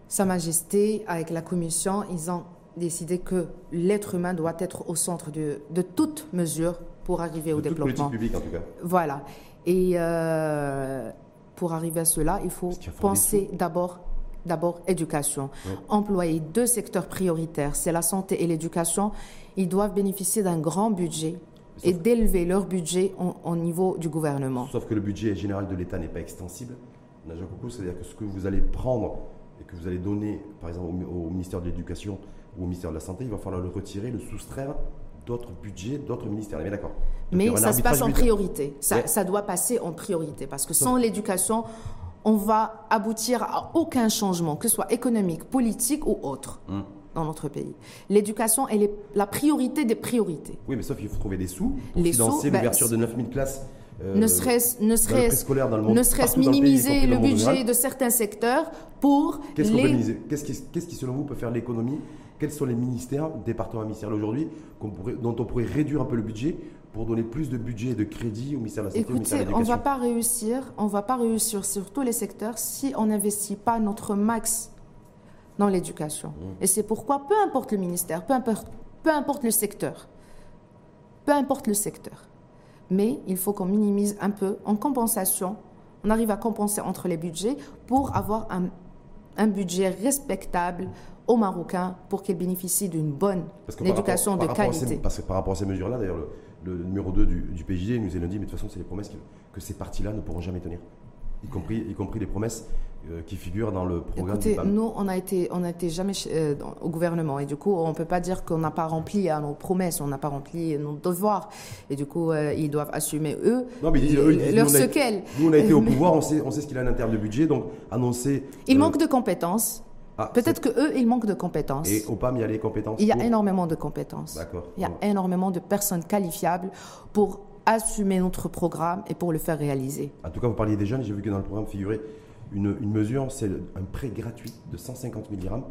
Sa Majesté, avec la Commission, ils ont décidé que l'être humain doit être au centre de, de toute mesure pour arriver au développement. Politique publique, en tout cas. Voilà. Et euh, pour arriver à cela, il faut penser d'abord d'abord éducation. Employer deux secteurs prioritaires, c'est la santé et l'éducation. Ils doivent bénéficier d'un grand budget et d'élever leur budget au, niveau du gouvernement. Sauf que le budget général de l'État n'est pas extensible. c'est-à-dire que ce que vous allez prendre et que vous allez donner, par exemple, au, au ministère de l'Éducation ou au ministère de la Santé, il va falloir le retirer, le soustraire d'autres budgets, d'autres ministères. Mais d'accord. Mais ça se passe en priorité. Ça, doit passer en priorité. Parce que sans l'éducation, on va aboutir à aucun changement, que ce soit économique, politique ou autre. Hum. Dans notre pays. L'éducation, elle est la priorité des priorités. Oui, mais sauf qu'il faut trouver des sous pour financer ben, l'ouverture de 9000 classes euh, ne serait-ce ne serait minimiser le, budget de certains secteurs pour qu'est-ce les... Qu'est-ce qui, qui, selon vous peut faire l'économie? Quels sont les ministères, départements ministériels aujourd'hui, dont on pourrait réduire un peu le budget pour donner plus de budget et de crédit au ministère de la Santé Écoutez, au ministère de on va pas réussir, on va pas réussir sur tous les secteurs si on n'investit pas notre max dans l'éducation. Mmh. Et c'est pourquoi, peu importe le ministère, peu importe, peu importe le secteur, peu importe le secteur, mais il faut qu'on minimise un peu en compensation. On arrive à compenser entre les budgets pour avoir un, un budget respectable aux Marocains pour qu'ils bénéficient d'une bonne éducation de qualité. parce que par rapport à ces mesures-là, d'ailleurs, le, numéro 2 du, du PJD nous a dit, mais de toute façon, c'est des promesses que, ces partis-là ne pourront jamais tenir. Y compris, y compris les promesses euh, qui figurent dans le programme Écoutez, nous, on a été, on a été jamais euh, au gouvernement et du coup, on ne peut pas dire qu'on n'a pas rempli à nos promesses, on n'a pas rempli nos devoirs et du coup, euh, ils doivent assumer eux, non, mais ils, eux, leur nous, Nous, on a été au pouvoir, on sait, on sait ce qu'il a en termes de budget, donc annoncer. Il manque de compétences. Ah, Peut-être qu'eux, ils manquent de compétences. Et au PAM, il y a les compétences Il y a énormément de compétences. D'accord. Il y a énormément de personnes qualifiables pour assumer notre programme et pour le faire réaliser. En tout cas, vous parliez des jeunes. J'ai vu que dans le programme figurait une, mesure, c'est un prêt gratuit de 150 000 dirhams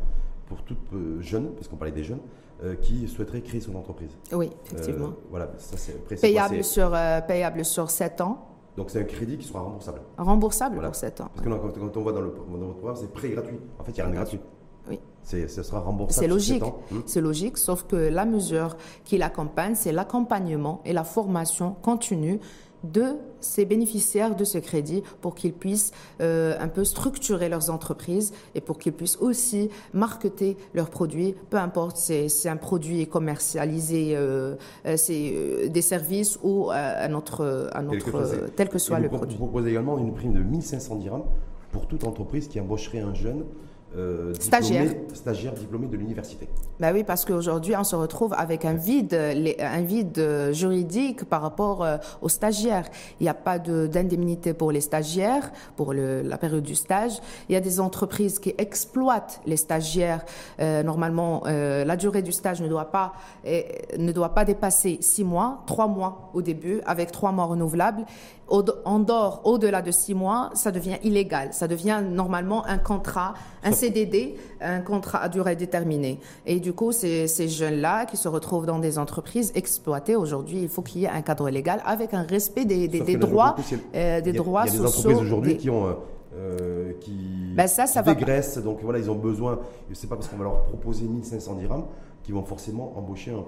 pour toute euh, jeune, parce qu'on parlait des jeunes, euh, qui souhaiterait créer son entreprise. Oui, effectivement. Euh, voilà, ça c'est payable, sur, payable sur 7 ans. Donc c'est un crédit qui sera remboursable. Remboursable pour 7 ans. Parce que quand, on voit dans, le, dans votre programme, c'est prêt gratuit. En fait, il n'y a rien de gratuit. Oui. Ce sera remboursable. C'est logique. Hmm. C'est logique, sauf que la mesure qui l'accompagne, c'est l'accompagnement et la formation continue de ces bénéficiaires de ce crédit pour qu'ils puissent euh, un peu structurer leurs entreprises et pour qu'ils puissent aussi marketer leurs produits, peu importe si c'est un produit commercialisé, euh, euh c'est des services ou un autre, un autre tel que soit le produit. Vous proposez également une prime de 1500 dirhams pour toute entreprise qui embaucherait un jeune euh, stagiaire. stagiaire diplômé de l'université. Ben oui, parce qu'aujourd'hui, on se retrouve avec un vide, un vide juridique par rapport euh, aux stagiaires. Il n'y a pas d'indemnité pour les stagiaires, pour le, la période du stage. Il y a des entreprises qui exploitent les stagiaires. Euh, normalement, euh, la durée du stage ne doit pas ne doit pas dépasser six mois, trois mois au début, avec trois mois renouvelables en dehors, au-delà de six mois, ça devient illégal. Ça devient normalement un contrat, un CDD, un contrat à durée déterminée. Et du coup, ces, ces jeunes-là qui se retrouvent dans des entreprises exploitées aujourd'hui, il faut qu'il y ait un cadre légal avec un respect des, des, des droits, euh, des droits sociaux. Il y a des entreprises aujourd'hui qui ont euh, euh qui ben ça, ça dégraissent. Donc voilà, ils ont besoin. C'est pas parce qu'on va leur proposer 1500 dirhams qu'ils vont forcément embaucher un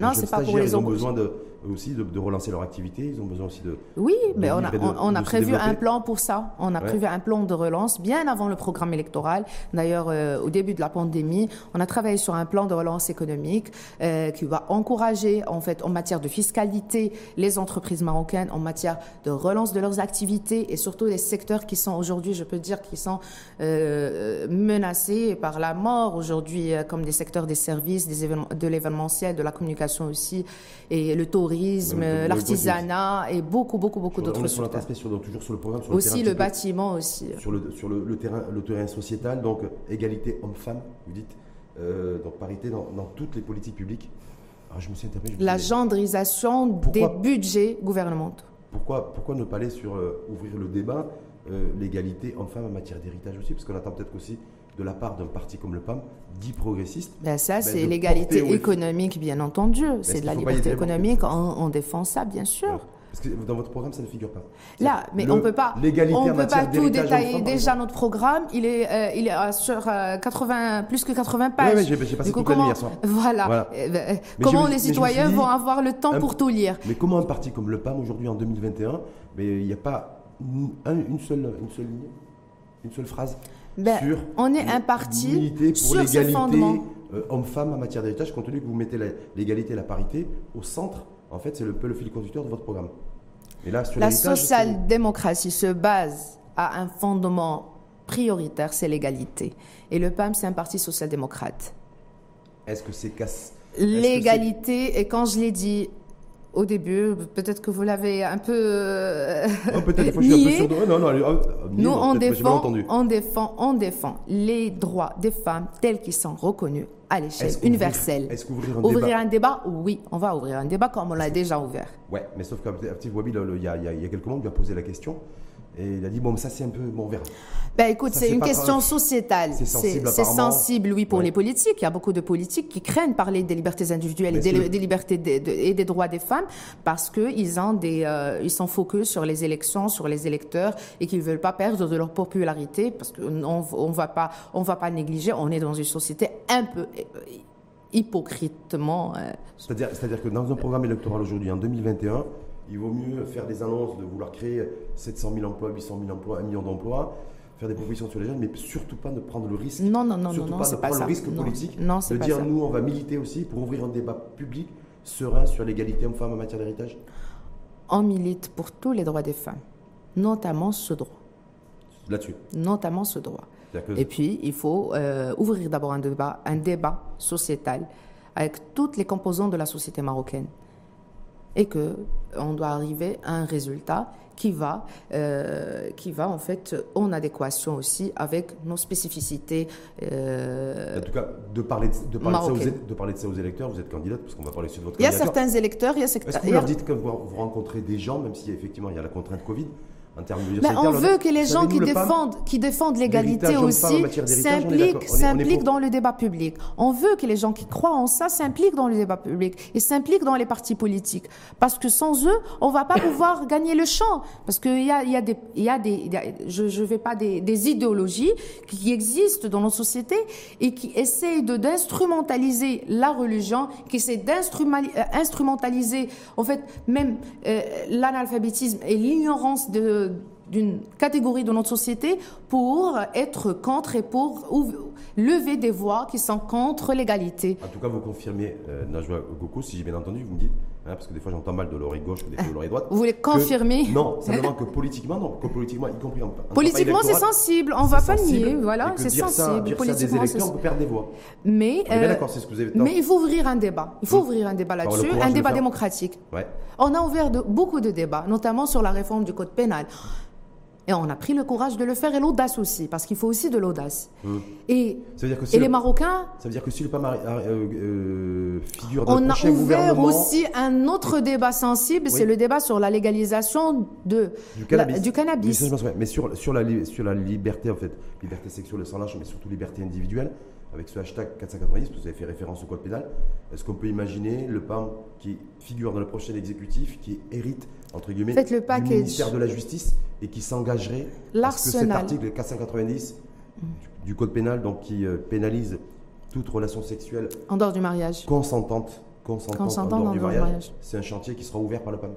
Non, c'est pas pour les Ils ont besoin de, aussi de, relancer leur activité. Ils ont besoin aussi de. Oui, mais on a, on, a prévu un plan pour ça. On a prévu un plan de relance bien avant le programme électoral. D'ailleurs, euh, au début de la pandémie, on a travaillé sur un plan de relance économique euh, qui va encourager, en fait, en matière de fiscalité, les entreprises marocaines, en matière de relance de leurs activités et surtout les secteurs qui sont aujourd'hui, je peux dire, qui sont euh, menacés par la mort aujourd'hui, comme des secteurs des services, des de l'événementiel, de la communication aussi, et le tourisme, l'artisanat et beaucoup, beaucoup, beaucoup d'autres choses. toujours sur le programme. Sur aussi le, bâtiment aussi. Sur le, sur le, terrain, le terrain sociétal, donc égalité homme-femme, vous dites, euh, donc parité dans, toutes les politiques publiques. Ah, je me suis La gendrisation des budgets gouvernementaux. Pourquoi, pourquoi ne pas aller sur euh, ouvrir le débat, euh, l'égalité homme-femme en matière d'héritage aussi Parce qu'on attend peut-être aussi de la part d'un parti comme le PAM, dit progressiste. Ben ça, ben c'est l'égalité économique, bien entendu. Ben c'est de la liberté économique. On, défend ça, bien sûr. Parce que dans votre programme, ça ne figure pas. Là, mais on peut pas. On peut pas tout détailler. Déjà, notre programme, il est, euh, il est sur 80, euh, plus que 80 pages. Oui, oui j'ai passé toute comment, hier soir. Voilà. Ben, comment les citoyens vont avoir le temps pour tout lire Mais comment un parti comme le PAM aujourd'hui en 2021, mais il n'y a pas une seule, une seule ligne, une seule phrase? Ben, on est un parti pour l'égalité euh, homme-femme en matière d'héritage, compte tenu que vous mettez l'égalité et la parité au centre. En fait, c'est le peu le fil conducteur de votre programme. Et là, sur la social-démocratie se base à un fondement prioritaire, c'est l'égalité. Et le PAM, c'est un parti social-démocrate. Est-ce que c'est casse L'égalité, et quand je l'ai dit au début, peut-être que vous l'avez un peu euh, oh, peut-être je suis un peu Non, non, oh, Nous, on défend, on défend, on défend les droits des femmes tels qu'ils sont reconnus à l'échelle universelle. Est-ce qu'ouvrir un ouvrir un débat Oui, on va ouvrir un débat comme on l'a déjà ouvert. Ouais, mais sauf qu'un petit Wabi, il y, a, il y a quelques mois, on lui a posé la question. Et il a dit, bon, ça c'est un peu, bon, on verra. Ben, écoute, c'est une question sociétale. C'est sensible, sensible, oui, pour les politiques. Il y a beaucoup de politiques qui craignent parler des libertés individuelles et des, libertés et des droits des femmes parce qu'ils euh, ils sont focus sur les élections, sur les électeurs et qu'ils veulent pas perdre de leur popularité parce qu'on on va pas, on va pas négliger. On est dans une société un peu euh, hypocritement. Euh, c'est-à-dire que dans un programme électoral aujourd'hui, en 2021, il vaut mieux faire des annonces de vouloir créer 700 000 emplois, 800 000 emplois, 1 million d'emplois, faire des propositions sur les jeunes, mais surtout pas de prendre le risque. Non, non, non, surtout non, pas prendre le risque politique de dire nous, on va militer aussi pour ouvrir un débat public serein sur l'égalité homme-femme en matière d'héritage. On milite pour tous les droits des femmes, notamment ce droit. Là-dessus. Notamment ce droit. Et puis, il faut euh, ouvrir d'abord un débat, un débat sociétal avec toutes les composantes de la société marocaine et que on doit arriver à un résultat qui va, euh, qui va en fait en adéquation aussi avec nos spécificités. Euh, en tout cas, de parler de, parler de, ça aux, de, parler de, ça aux, électeurs, vous êtes candidate, parce qu'on va parler de votre Il y a certains électeurs, il y a certains. Est-ce que vous leur dites que vous rencontrez des gens, même si effectivement il y a la contrainte Covid, mais on veut que les gens qui défendent, qui défendent l'égalité aussi s'impliquent, dans le débat public. On veut que les gens qui croient en ça s'impliquent dans le débat public et s'impliquent dans les partis politiques. Parce que sans eux, on va pas pouvoir gagner le champ. Parce qu'il y a, y a des, y a des, je, je vais pas des, des idéologies qui existent dans nos sociétés et qui essayent de d'instrumentaliser la religion, qui essaient d'instrumentaliser, en fait, même euh, l'analphabétisme et l'ignorance de d'une catégorie de notre société pour être contre et pour lever des voix qui sont contre l'égalité. En tout cas, vous confirmez, euh, Najwa Goko, si j'ai bien entendu, vous me dites, hein, parce que des fois j'entends mal de l'oreille gauche ou des fois de l'oreille droite. Vous voulez confirmer? Non, simplement que politiquement, non, que politiquement, y compris en, Politiquement, c'est sensible, on ne va pas nier, voilà, c'est sensible. dire politiquement, ça des électeurs, on peut perdre des voix. Mais, euh, ce que vous avez mais il faut ouvrir un débat, il faut hum. ouvrir un débat là-dessus, un débat démocratique. Ouais. On a ouvert de, beaucoup de débats, notamment sur la réforme du code pénal. Et on a pris le courage de le faire et l'audace aussi, parce qu'il faut aussi de l'audace. Mmh. Et, les Marocains. Ça veut dire que si le PAM euh, euh, figure dans on le prochain gouvernement. On a ouvert aussi un autre débat sensible, c'est le débat sur la légalisation de, du cannabis. du cannabis. mais sur, sur, la, sur la liberté, en fait, liberté sexuelle sans lâche, mais surtout liberté individuelle, avec ce hashtag 490, parce que vous avez fait référence au code pénal, est-ce qu'on peut imaginer le PAM qui figure dans le prochain exécutif, qui hérite, entre guillemets, le du ministère de la Justice et qui s'engagerait à ce que cet article 490 du, code pénal, donc qui euh, pénalise toute relation sexuelle en dehors du mariage consentante, consentants, dans le mariage. C'est un chantier qui sera ouvert par le PAM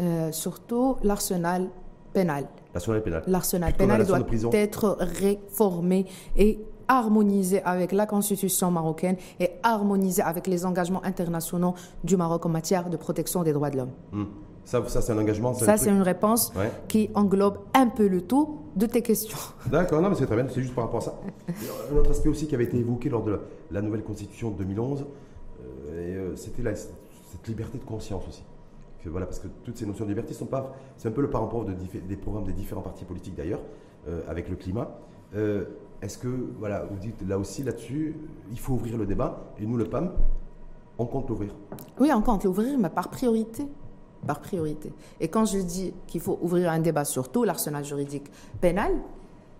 euh, Surtout l'arsenal pénal. L'arsenal pénal. L'arsenal pénal doit être réformé et harmonisé avec la constitution marocaine et harmonisé avec les engagements internationaux du Maroc en matière de protection des droits de l'homme. Hmm. Ça, ça c'est un engagement Ça, c'est une réponse qui englobe un peu le tout de tes questions. D'accord, non, mais c'est très bien, c'est juste par rapport à ça. un autre aspect aussi qui avait été évoqué lors de la, nouvelle constitution de 2011, euh, euh, c'était cette liberté de conscience aussi. voilà, parce que toutes ces notions de liberté sont pas. C'est un peu le parent pauvre de, des programmes des différents partis politiques d'ailleurs, euh, avec le climat. Est-ce que, voilà, vous dites là aussi, là-dessus, il faut ouvrir le débat, et nous, le PAM, on compte l'ouvrir Oui, on compte l'ouvrir, mais par priorité. Par priorité. Et quand je dis qu'il faut ouvrir un débat sur tout l'arsenal juridique pénal,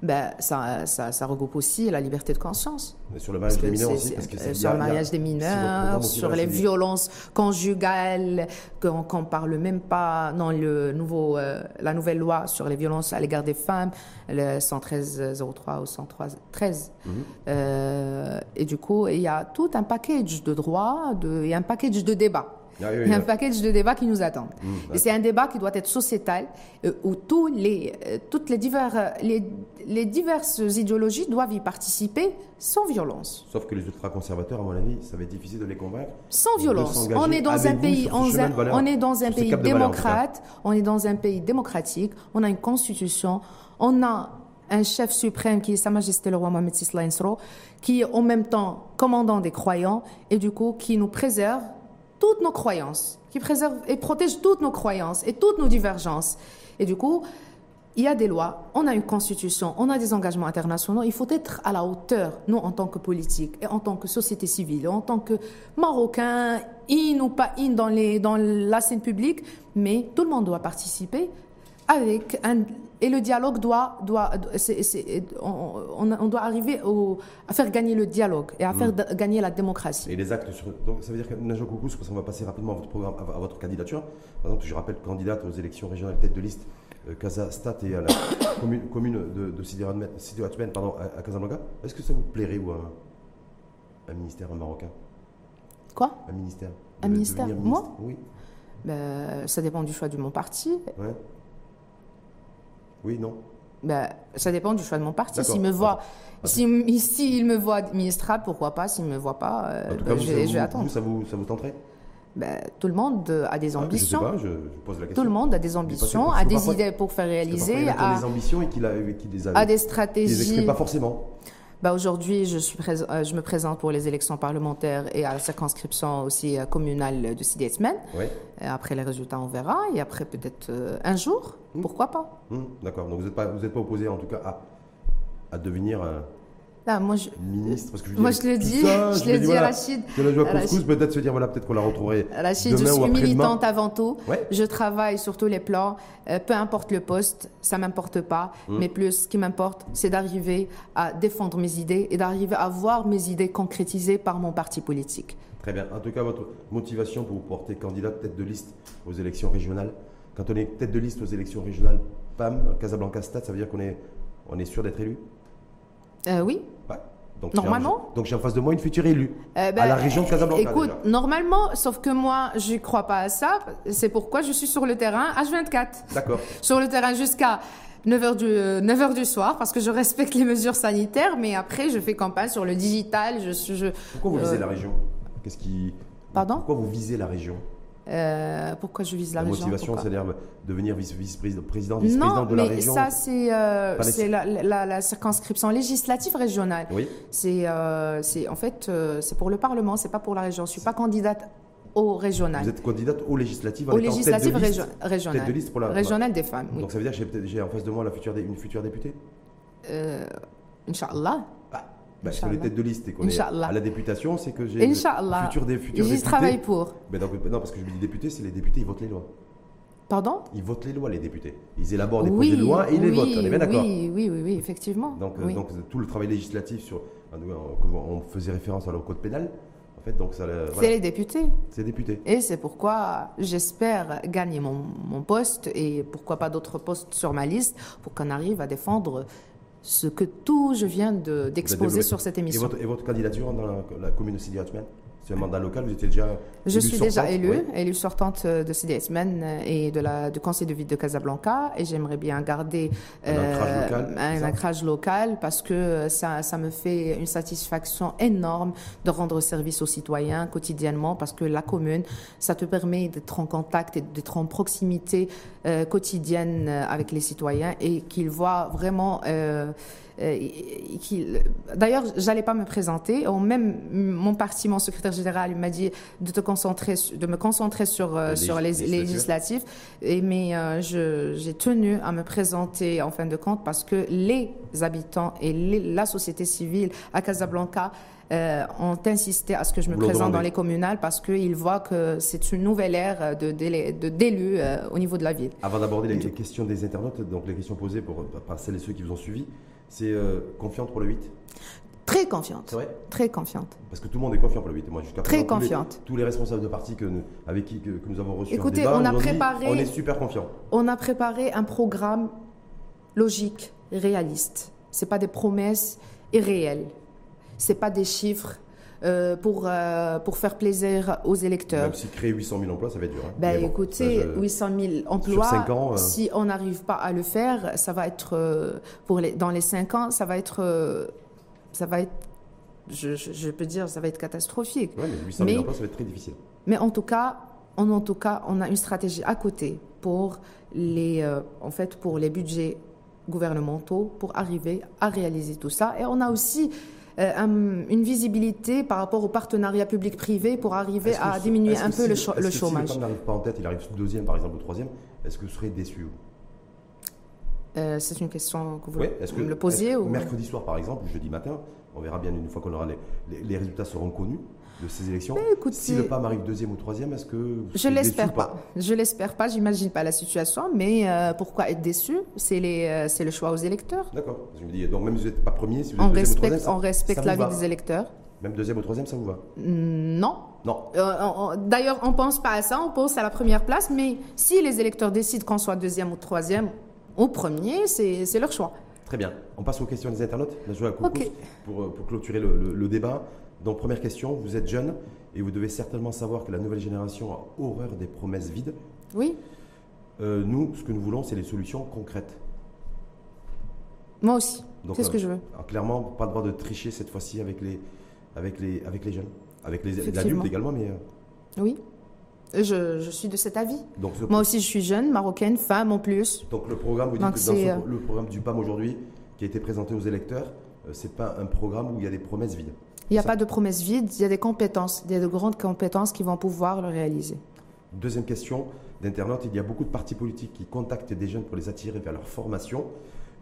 ben, ça, ça, ça, regroupe aussi la liberté de conscience. sur le mariage des mineurs aussi parce que Sur le mariage des mineurs, sur les violences conjugales, qu'on ne parle même pas dans le nouveau, euh, la nouvelle loi sur les violences à l'égard des femmes, le 113-03 ou 113. Mhm. Euh, et du coup, il y a tout un package de droits de, et un package de débats. Il y a un package de débats qui nous attendent. Mmh, et c'est un débat qui doit être sociétal, euh, où tous les, euh, toutes les, divers, les, les, diverses idéologies doivent y participer sans violence. Sauf que les ultra-conservateurs, à mon avis, ça va être difficile de les convaincre. Sans violence. On est dans un pays, on, on, est dans un pays démocrate, on est dans un pays démocratique, on a une constitution, on a un chef suprême qui est Sa Majesté le roi Mohamed VI qui est en même temps commandant des croyants et du coup qui nous préserve toutes nos croyances, qui préserve et protège toutes nos croyances et toutes nos divergences. Et du coup, il y a des lois, on a une constitution, on a des engagements internationaux. Il faut être à la hauteur, nous, en tant que politique, et en tant que société civile, en tant que Marocains, in ou pas in dans, les, dans la scène publique, mais tout le monde doit participer avec un, et le dialogue doit, doit on, doit arriver à faire gagner le dialogue et à faire mm. gagner la démocratie. Et les actes sur, donc ça veut dire que Najwa Koukous, parce qu'on va passer rapidement à votre programme, à, votre candidature. Par exemple, je rappelle candidate aux élections régionales tête de liste euh, Casa Stat et à la commune, commune de, de Sidi pardon, à, Casablanca. Est-ce que ça vous plairait ou un, ministère marocain? Quoi? Un ministère. Un ministère? Moi? Oui. Ben, ça dépend du choix de mon parti. Ouais. Oui, non ben, Ça dépend du choix de mon parti. S'il me voit. Si, il me voit administrable, pourquoi pas? S'il ne me voit pas, euh, ben, je, vais attendre. ça, vous, ça vous tenterait? Ben, tout le monde a des ambitions. Ah, je sais pas, je, pose la question. Tout le monde a des ambitions, a des idées pour faire réaliser, a des ambitions et qu'il les a, a des stratégies. Il les pas forcément. Bah, aujourd'hui, je, suis euh, je me présente pour les élections parlementaires et à la circonscription aussi euh, communale de Sidi Oui. Après les résultats, on verra. Et après, peut-être euh, un jour, hmm. pourquoi pas hmm, D'accord. Donc, vous n'êtes pas, vous pas opposé, en tout cas, à, à devenir moi, je, ministre, parce que je, moi, je le dis, je, le dis à Rachid. Que la peut-être se dire, voilà, peut-être qu'on la retrouverait. Rachid, je suis militante avant tout. Je travaille sur tous les plans. Euh, peu importe le poste, ça m'importe pas. Hum. Mais plus, ce qui m'importe, c'est d'arriver à défendre mes idées et d'arriver à voir mes idées concrétisées par mon parti politique. Très bien. En tout cas, votre motivation pour vous porter candidat tête de liste aux élections régionales. Quand on est tête de liste aux élections régionales, PAM, Casablanca Stade, ça veut dire qu'on est, on est sûr d'être élu? Euh, oui. Donc, normalement? donc j'ai en face de moi une future élue euh, à la ben, région de Casablanca. Écoute, normalement, sauf que moi, je ne crois pas à ça. C'est pourquoi je suis sur le terrain H24. D'accord. sur le terrain jusqu'à 9h du, 9h du soir parce que je respecte les mesures sanitaires, mais après, je fais campagne sur le digital. Je, je, pourquoi vous visez euh, la région? Qu'est-ce qui. Pardon? Pourquoi vous visez la région? Euh, pourquoi je vise la, la région motivation, c'est-à-dire devenir vice-président, vice-président de la région Non, mais ça, c'est euh, la, la, circonscription législative régionale. Oui. C'est euh, en fait, c'est pour le Parlement, c'est pas pour la région. Je suis pas candidate au régional. Vous êtes candidate au législatif Au législatif régional. Tête de liste pour la... Régional des femmes, Donc ça veut dire que j'ai en face de moi la future, une future députée? Inch'Allah. Bah, sur les têtes de liste et qu'on est à la députation, c'est que j'ai Inch'Allah. futur des futurs députés. J'y travaille pour. Mais non, parce que je me dis députés, c'est les députés, ils votent les lois. Pardon? Ils votent les lois, les députés. Ils élaborent des projets de loi et ils les votent. On est bien d'accord oui, oui, oui, oui, effectivement. Donc, euh, donc tout le travail législatif sur. On faisait référence à leur code pénal. En fait, donc ça. C'est les députés. C'est les députés. Et c'est pourquoi j'espère gagner mon, mon, poste et pourquoi pas d'autres postes sur ma liste pour qu'on arrive à défendre ce que tout je viens d'exposer sur cette émission. Et votre, candidature dans la, commune de Sidi c'est un mandat local, vous étiez déjà. Je suis déjà élue, élue sortante euh, de CDSMN euh, et de la, du conseil de ville de Casablanca. Et j'aimerais bien garder un, ancrage, local, un ancrage local parce que ça, ça me fait une satisfaction énorme de rendre service aux citoyens quotidiennement parce que la commune, ça te permet d'être en contact et d'être en proximité quotidienne avec les citoyens et qu'ils voient vraiment. Euh, d'ailleurs, j'allais pas me présenter. Même mon parti, mon secrétaire général, m'a dit de te concentrer, de me concentrer sur euh, les sur les législatifs. Et mais euh, j'ai tenu à me présenter en fin de compte parce que les habitants et la société civile à Casablanca ont insisté à ce que je me présente dans les communales parce qu'ils voient que c'est une nouvelle ère de, d'élus au niveau de la ville. Avant d'aborder les, questions des internautes, donc les questions posées pour, par celles et ceux qui vous ont suivi, c'est euh, confiante pour le 8 Très confiante. C'est vrai? Très confiante. Parce que tout le monde est confiant pour le 8. Moi, jusqu'à Très confiante. tous les responsables de parti que avec qui que, nous avons reçus Écoutez, débat, on a préparé. on est super confiant. On a préparé un programme logique, réaliste. C'est pas des promesses irréelles. C'est pas des chiffres euh, pour, euh, pour faire plaisir aux électeurs. Même si créer 800 000 emplois, ça va être dur. Hein. Ben, écoutez, 800 000 emplois, euh, si on n'arrive pas à le faire, ça va être, pour les, dans les 5 ans, ça va être, ça va être je, je, peux dire, ça va être catastrophique. Oui, mais 800 000 emplois, ça va être très difficile. Mais en tout cas, on, en tout cas, on a une stratégie à côté pour les, en fait, pour les budgets gouvernementaux pour arriver à réaliser tout ça. Et on a aussi euh, une visibilité par rapport au partenariat public-privé pour arriver à diminuer un peu le, le chômage. Si le n'arrive pas en tête, il arrive deuxième par exemple ou troisième, est-ce que vous serez déçu euh, C'est une question que vous, me posiez ou... Mercredi soir par exemple, ou jeudi matin, on verra bien une fois qu'on aura les, les résultats seront connus de ces élections. si le PAM arrive deuxième ou troisième, est-ce que je l'espère pas. Je l'espère pas. J'imagine pas la situation, mais euh, pourquoi être déçu? C'est les, euh, c'est le choix aux électeurs. D'accord. Je me dis donc même si vous n'êtes pas premier, si vous êtes on deuxième respecte, ou troisième, on respecte l'avis des électeurs. Même deuxième ou troisième, ça vous va? Non. Non. Euh, D'ailleurs, on pense pas à ça. On pense à la première place, mais si les électeurs décident qu'on soit deuxième ou troisième ou premier, c'est leur choix. Très bien. On passe aux questions des internautes. Okay. Pour, pour, clôturer le, le débat. Donc, première question, vous êtes jeune et vous devez certainement savoir que la nouvelle génération a horreur des promesses vides. Oui. Euh, nous, ce que nous voulons, c'est les solutions concrètes. Moi aussi. C'est ce que je veux. clairement, pas le droit de tricher cette fois-ci avec les, avec, les, avec les jeunes. Avec les, adultes également, mais. Euh, oui. Je, je, suis de cet avis. Donc, Moi aussi, je suis jeune, marocaine, femme en plus. Donc le programme, vous dites que dans euh, le programme du PAM aujourd'hui, qui a été présenté aux électeurs, c'est pas un programme où il y a des promesses vides. Il n'y a pas de promesses vides, il y a des compétences, il y a de grandes compétences qui vont pouvoir le réaliser. Deuxième question d'internaute, il y a beaucoup de partis politiques qui contactent des jeunes pour les attirer vers leur formation,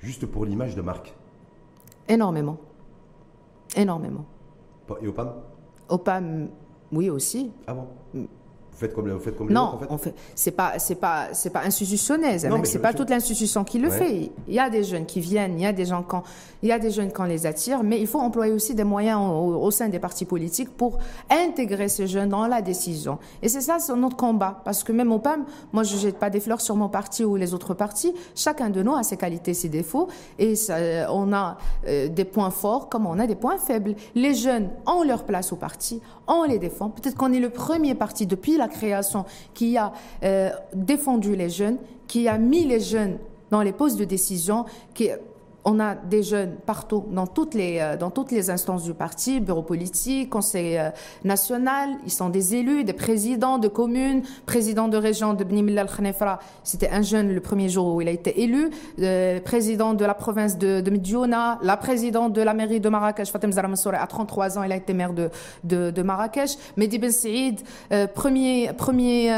juste pour l'image de marque. Énormément. Énormément. Et au PAM Au PAM, oui aussi. Ah bon? Mm faites comme, vous faites comme non, en fait. on fait. C'est pas, c'est pas, c'est pas institutionnel. C'est pas toute l'institution qui le fait. Il y a des jeunes qui viennent, il y a des gens quand, il y a des jeunes quand les attire, mais il faut employer aussi des moyens au, sein des partis politiques pour intégrer ces jeunes dans la décision. Et c'est ça, c'est notre combat, parce que même au PAM, moi je jette pas des fleurs sur mon parti ou les autres partis. Chacun de nous a ses qualités, ses défauts, et ça, on a euh, des points forts comme on a des points faibles. Les jeunes ont leur place au parti, on les défend. Peut-être qu'on est le premier parti depuis la création qui a euh, défendu les jeunes, qui a mis les jeunes dans les postes de décision, qui on a des jeunes partout, dans toutes les, euh, dans toutes les instances du parti, bureau politique, conseil euh, national. Ils sont des élus, des présidents de communes, président de région de Bni al khanefra C'était un jeune le premier jour où il a été élu. Euh, président de la province de, de la présidente de la mairie de Marrakech, Fatem Zara à 33 ans, il a été maire de, de, de Marrakech. Mehdi Ben Saïd, premier, premier,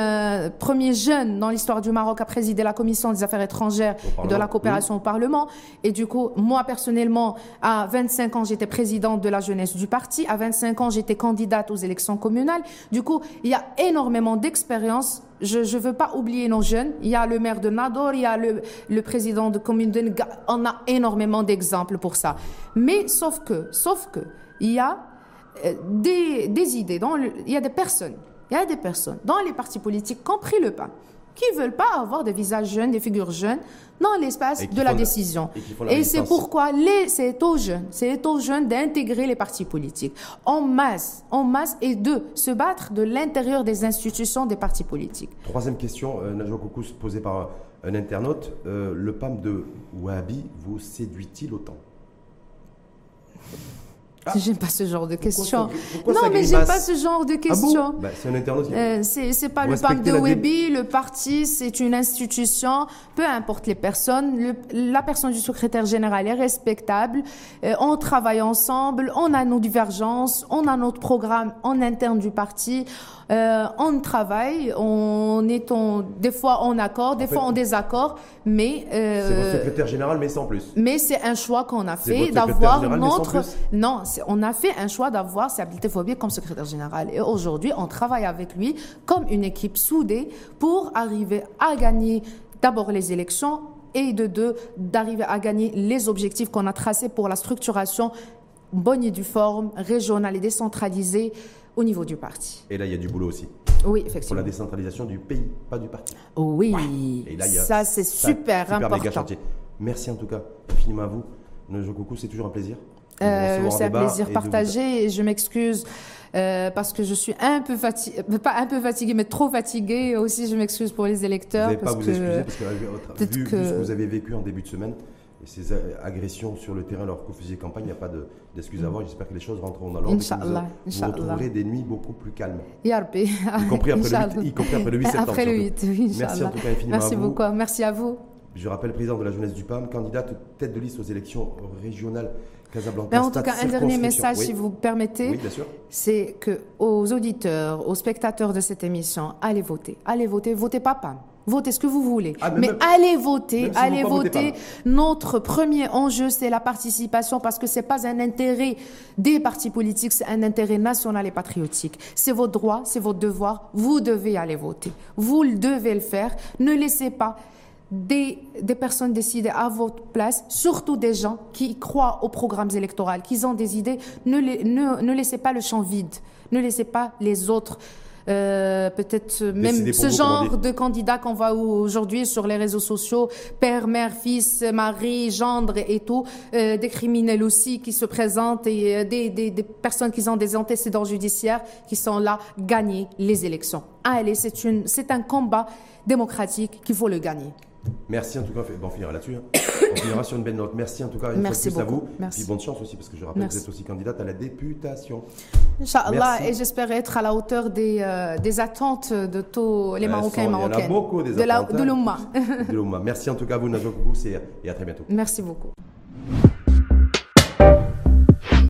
premier jeune dans l'histoire du Maroc à présider la commission des affaires étrangères et de la coopération au Parlement. Et du coup, moi personnellement, à 25 ans, j'étais présidente de la jeunesse du parti. À 25 ans, j'étais candidate aux élections communales. Du coup, il y a énormément d'expérience. Je ne veux pas oublier nos jeunes. Il y a le maire de Nador, il y a le, président de commune de Nga. On a énormément d'exemples pour ça. Mais sauf que, sauf que, il y a euh, des, idées, il y a des personnes, il y a des personnes dans les partis politiques, compris le pas, qui ne veulent pas avoir des visages jeunes, des figures jeunes dans l'espace de la décision. et, c'est pourquoi c'est aux jeunes, c'est aux jeunes d'intégrer les partis politiques en masse, en masse et de se battre de l'intérieur des institutions des partis politiques. Troisième question, euh, Najwa Koukous, posée par un internaute. Euh, le PAM de Wahabi vous séduit-il autant? Ah. J'aime pas ce genre de questions. non, mais j'aime pas ce genre de questions. Ah bah, c'est un internaute. Euh, c'est pas le PAM de Webi, le parti, c'est une institution. Peu importe les personnes, la personne du secrétaire général est respectable. Euh, on travaille ensemble, on a nos divergences, on a notre programme en interne du parti. Euh, on travaille, on est en, des fois en accord, des fois en désaccord, mais euh, c'est votre secrétaire général, mais sans plus. Mais c'est un choix qu'on a fait d'avoir notre non, on a fait un choix d'avoir Stabilité Phobie comme secrétaire général et aujourd'hui on travaille avec lui comme une équipe soudée pour arriver à gagner d'abord les élections et de deux d'arriver à gagner les objectifs qu'on a tracés pour la structuration bonne et du forme régionale et décentralisée au niveau du parti. Et là, il y a du boulot aussi. Oui, effectivement. Pour la décentralisation du pays, pas du parti. Oui, et là, ça c'est super, super important. Merci en tout cas infiniment à vous. Coucou, c'est toujours un plaisir. Euh, c'est un plaisir partagé et je m'excuse euh, parce que je suis un peu fatiguée, pas un peu fatiguée, mais trop fatiguée. Aussi, je m'excuse pour les électeurs. Vous n'allez pas vous excuser parce que, vu, ce que vous avez vécu en début de semaine, et ces agressions sur le terrain alors que vous faisiez campagne, il n'y a pas d'excuses à avoir. J'espère que les choses rentreront dans l'ordre. Inch'Allah. Vous, retrouverez des nuits beaucoup plus calmes. Yarbi. Y compris après, le 8, y compris après le 8 septembre. Après le 8, oui, Merci en tout cas infiniment Merci à vous. beaucoup. Merci à vous. Je rappelle, président de la jeunesse du PAM, candidate tête de liste aux élections régionales Casablanca. Mais en tout cas, un dernier message, si vous permettez, oui, c'est que aux auditeurs, aux spectateurs de cette émission, allez voter, allez voter, votez pas PAM. Votez ce que vous voulez. Ah, mais, allez voter, allez voter. Notre premier enjeu, c'est la participation parce que c'est pas un intérêt des partis politiques, c'est un intérêt national et patriotique. C'est votre droit, c'est votre devoir. Vous devez aller voter. Vous devez le faire. Ne laissez pas des, des, personnes décider à votre place, surtout des gens qui croient aux programmes électoraux, qui ont des idées. Ne, ne, ne laissez pas le champ vide. Ne laissez pas les autres euh, peut-être même ce genre de candidats qu'on voit aujourd'hui sur les réseaux sociaux, père, mère, fils, mari, gendre et tout, euh, des criminels aussi qui se présentent et euh, des, des, des, personnes qui ont des antécédents judiciaires qui sont là gagner les élections. Allez, c'est un combat démocratique qu'il faut le gagner. Merci en tout cas, bon, on finira là-dessus. Hein. On finira sur une belle note. Merci en tout cas une Merci fois plus à vous. Merci. Puis bonne chance aussi, parce que je rappelle que vous êtes aussi candidate à la députation. Inch'Allah, et j'espère être à la hauteur des, euh, des attentes de tous les Marocains et Marocaines. Il y en a beaucoup des de attentes. de l'Oumma. de l'Oumma. Merci en tout cas à vous, Najwa et à très bientôt. Merci beaucoup.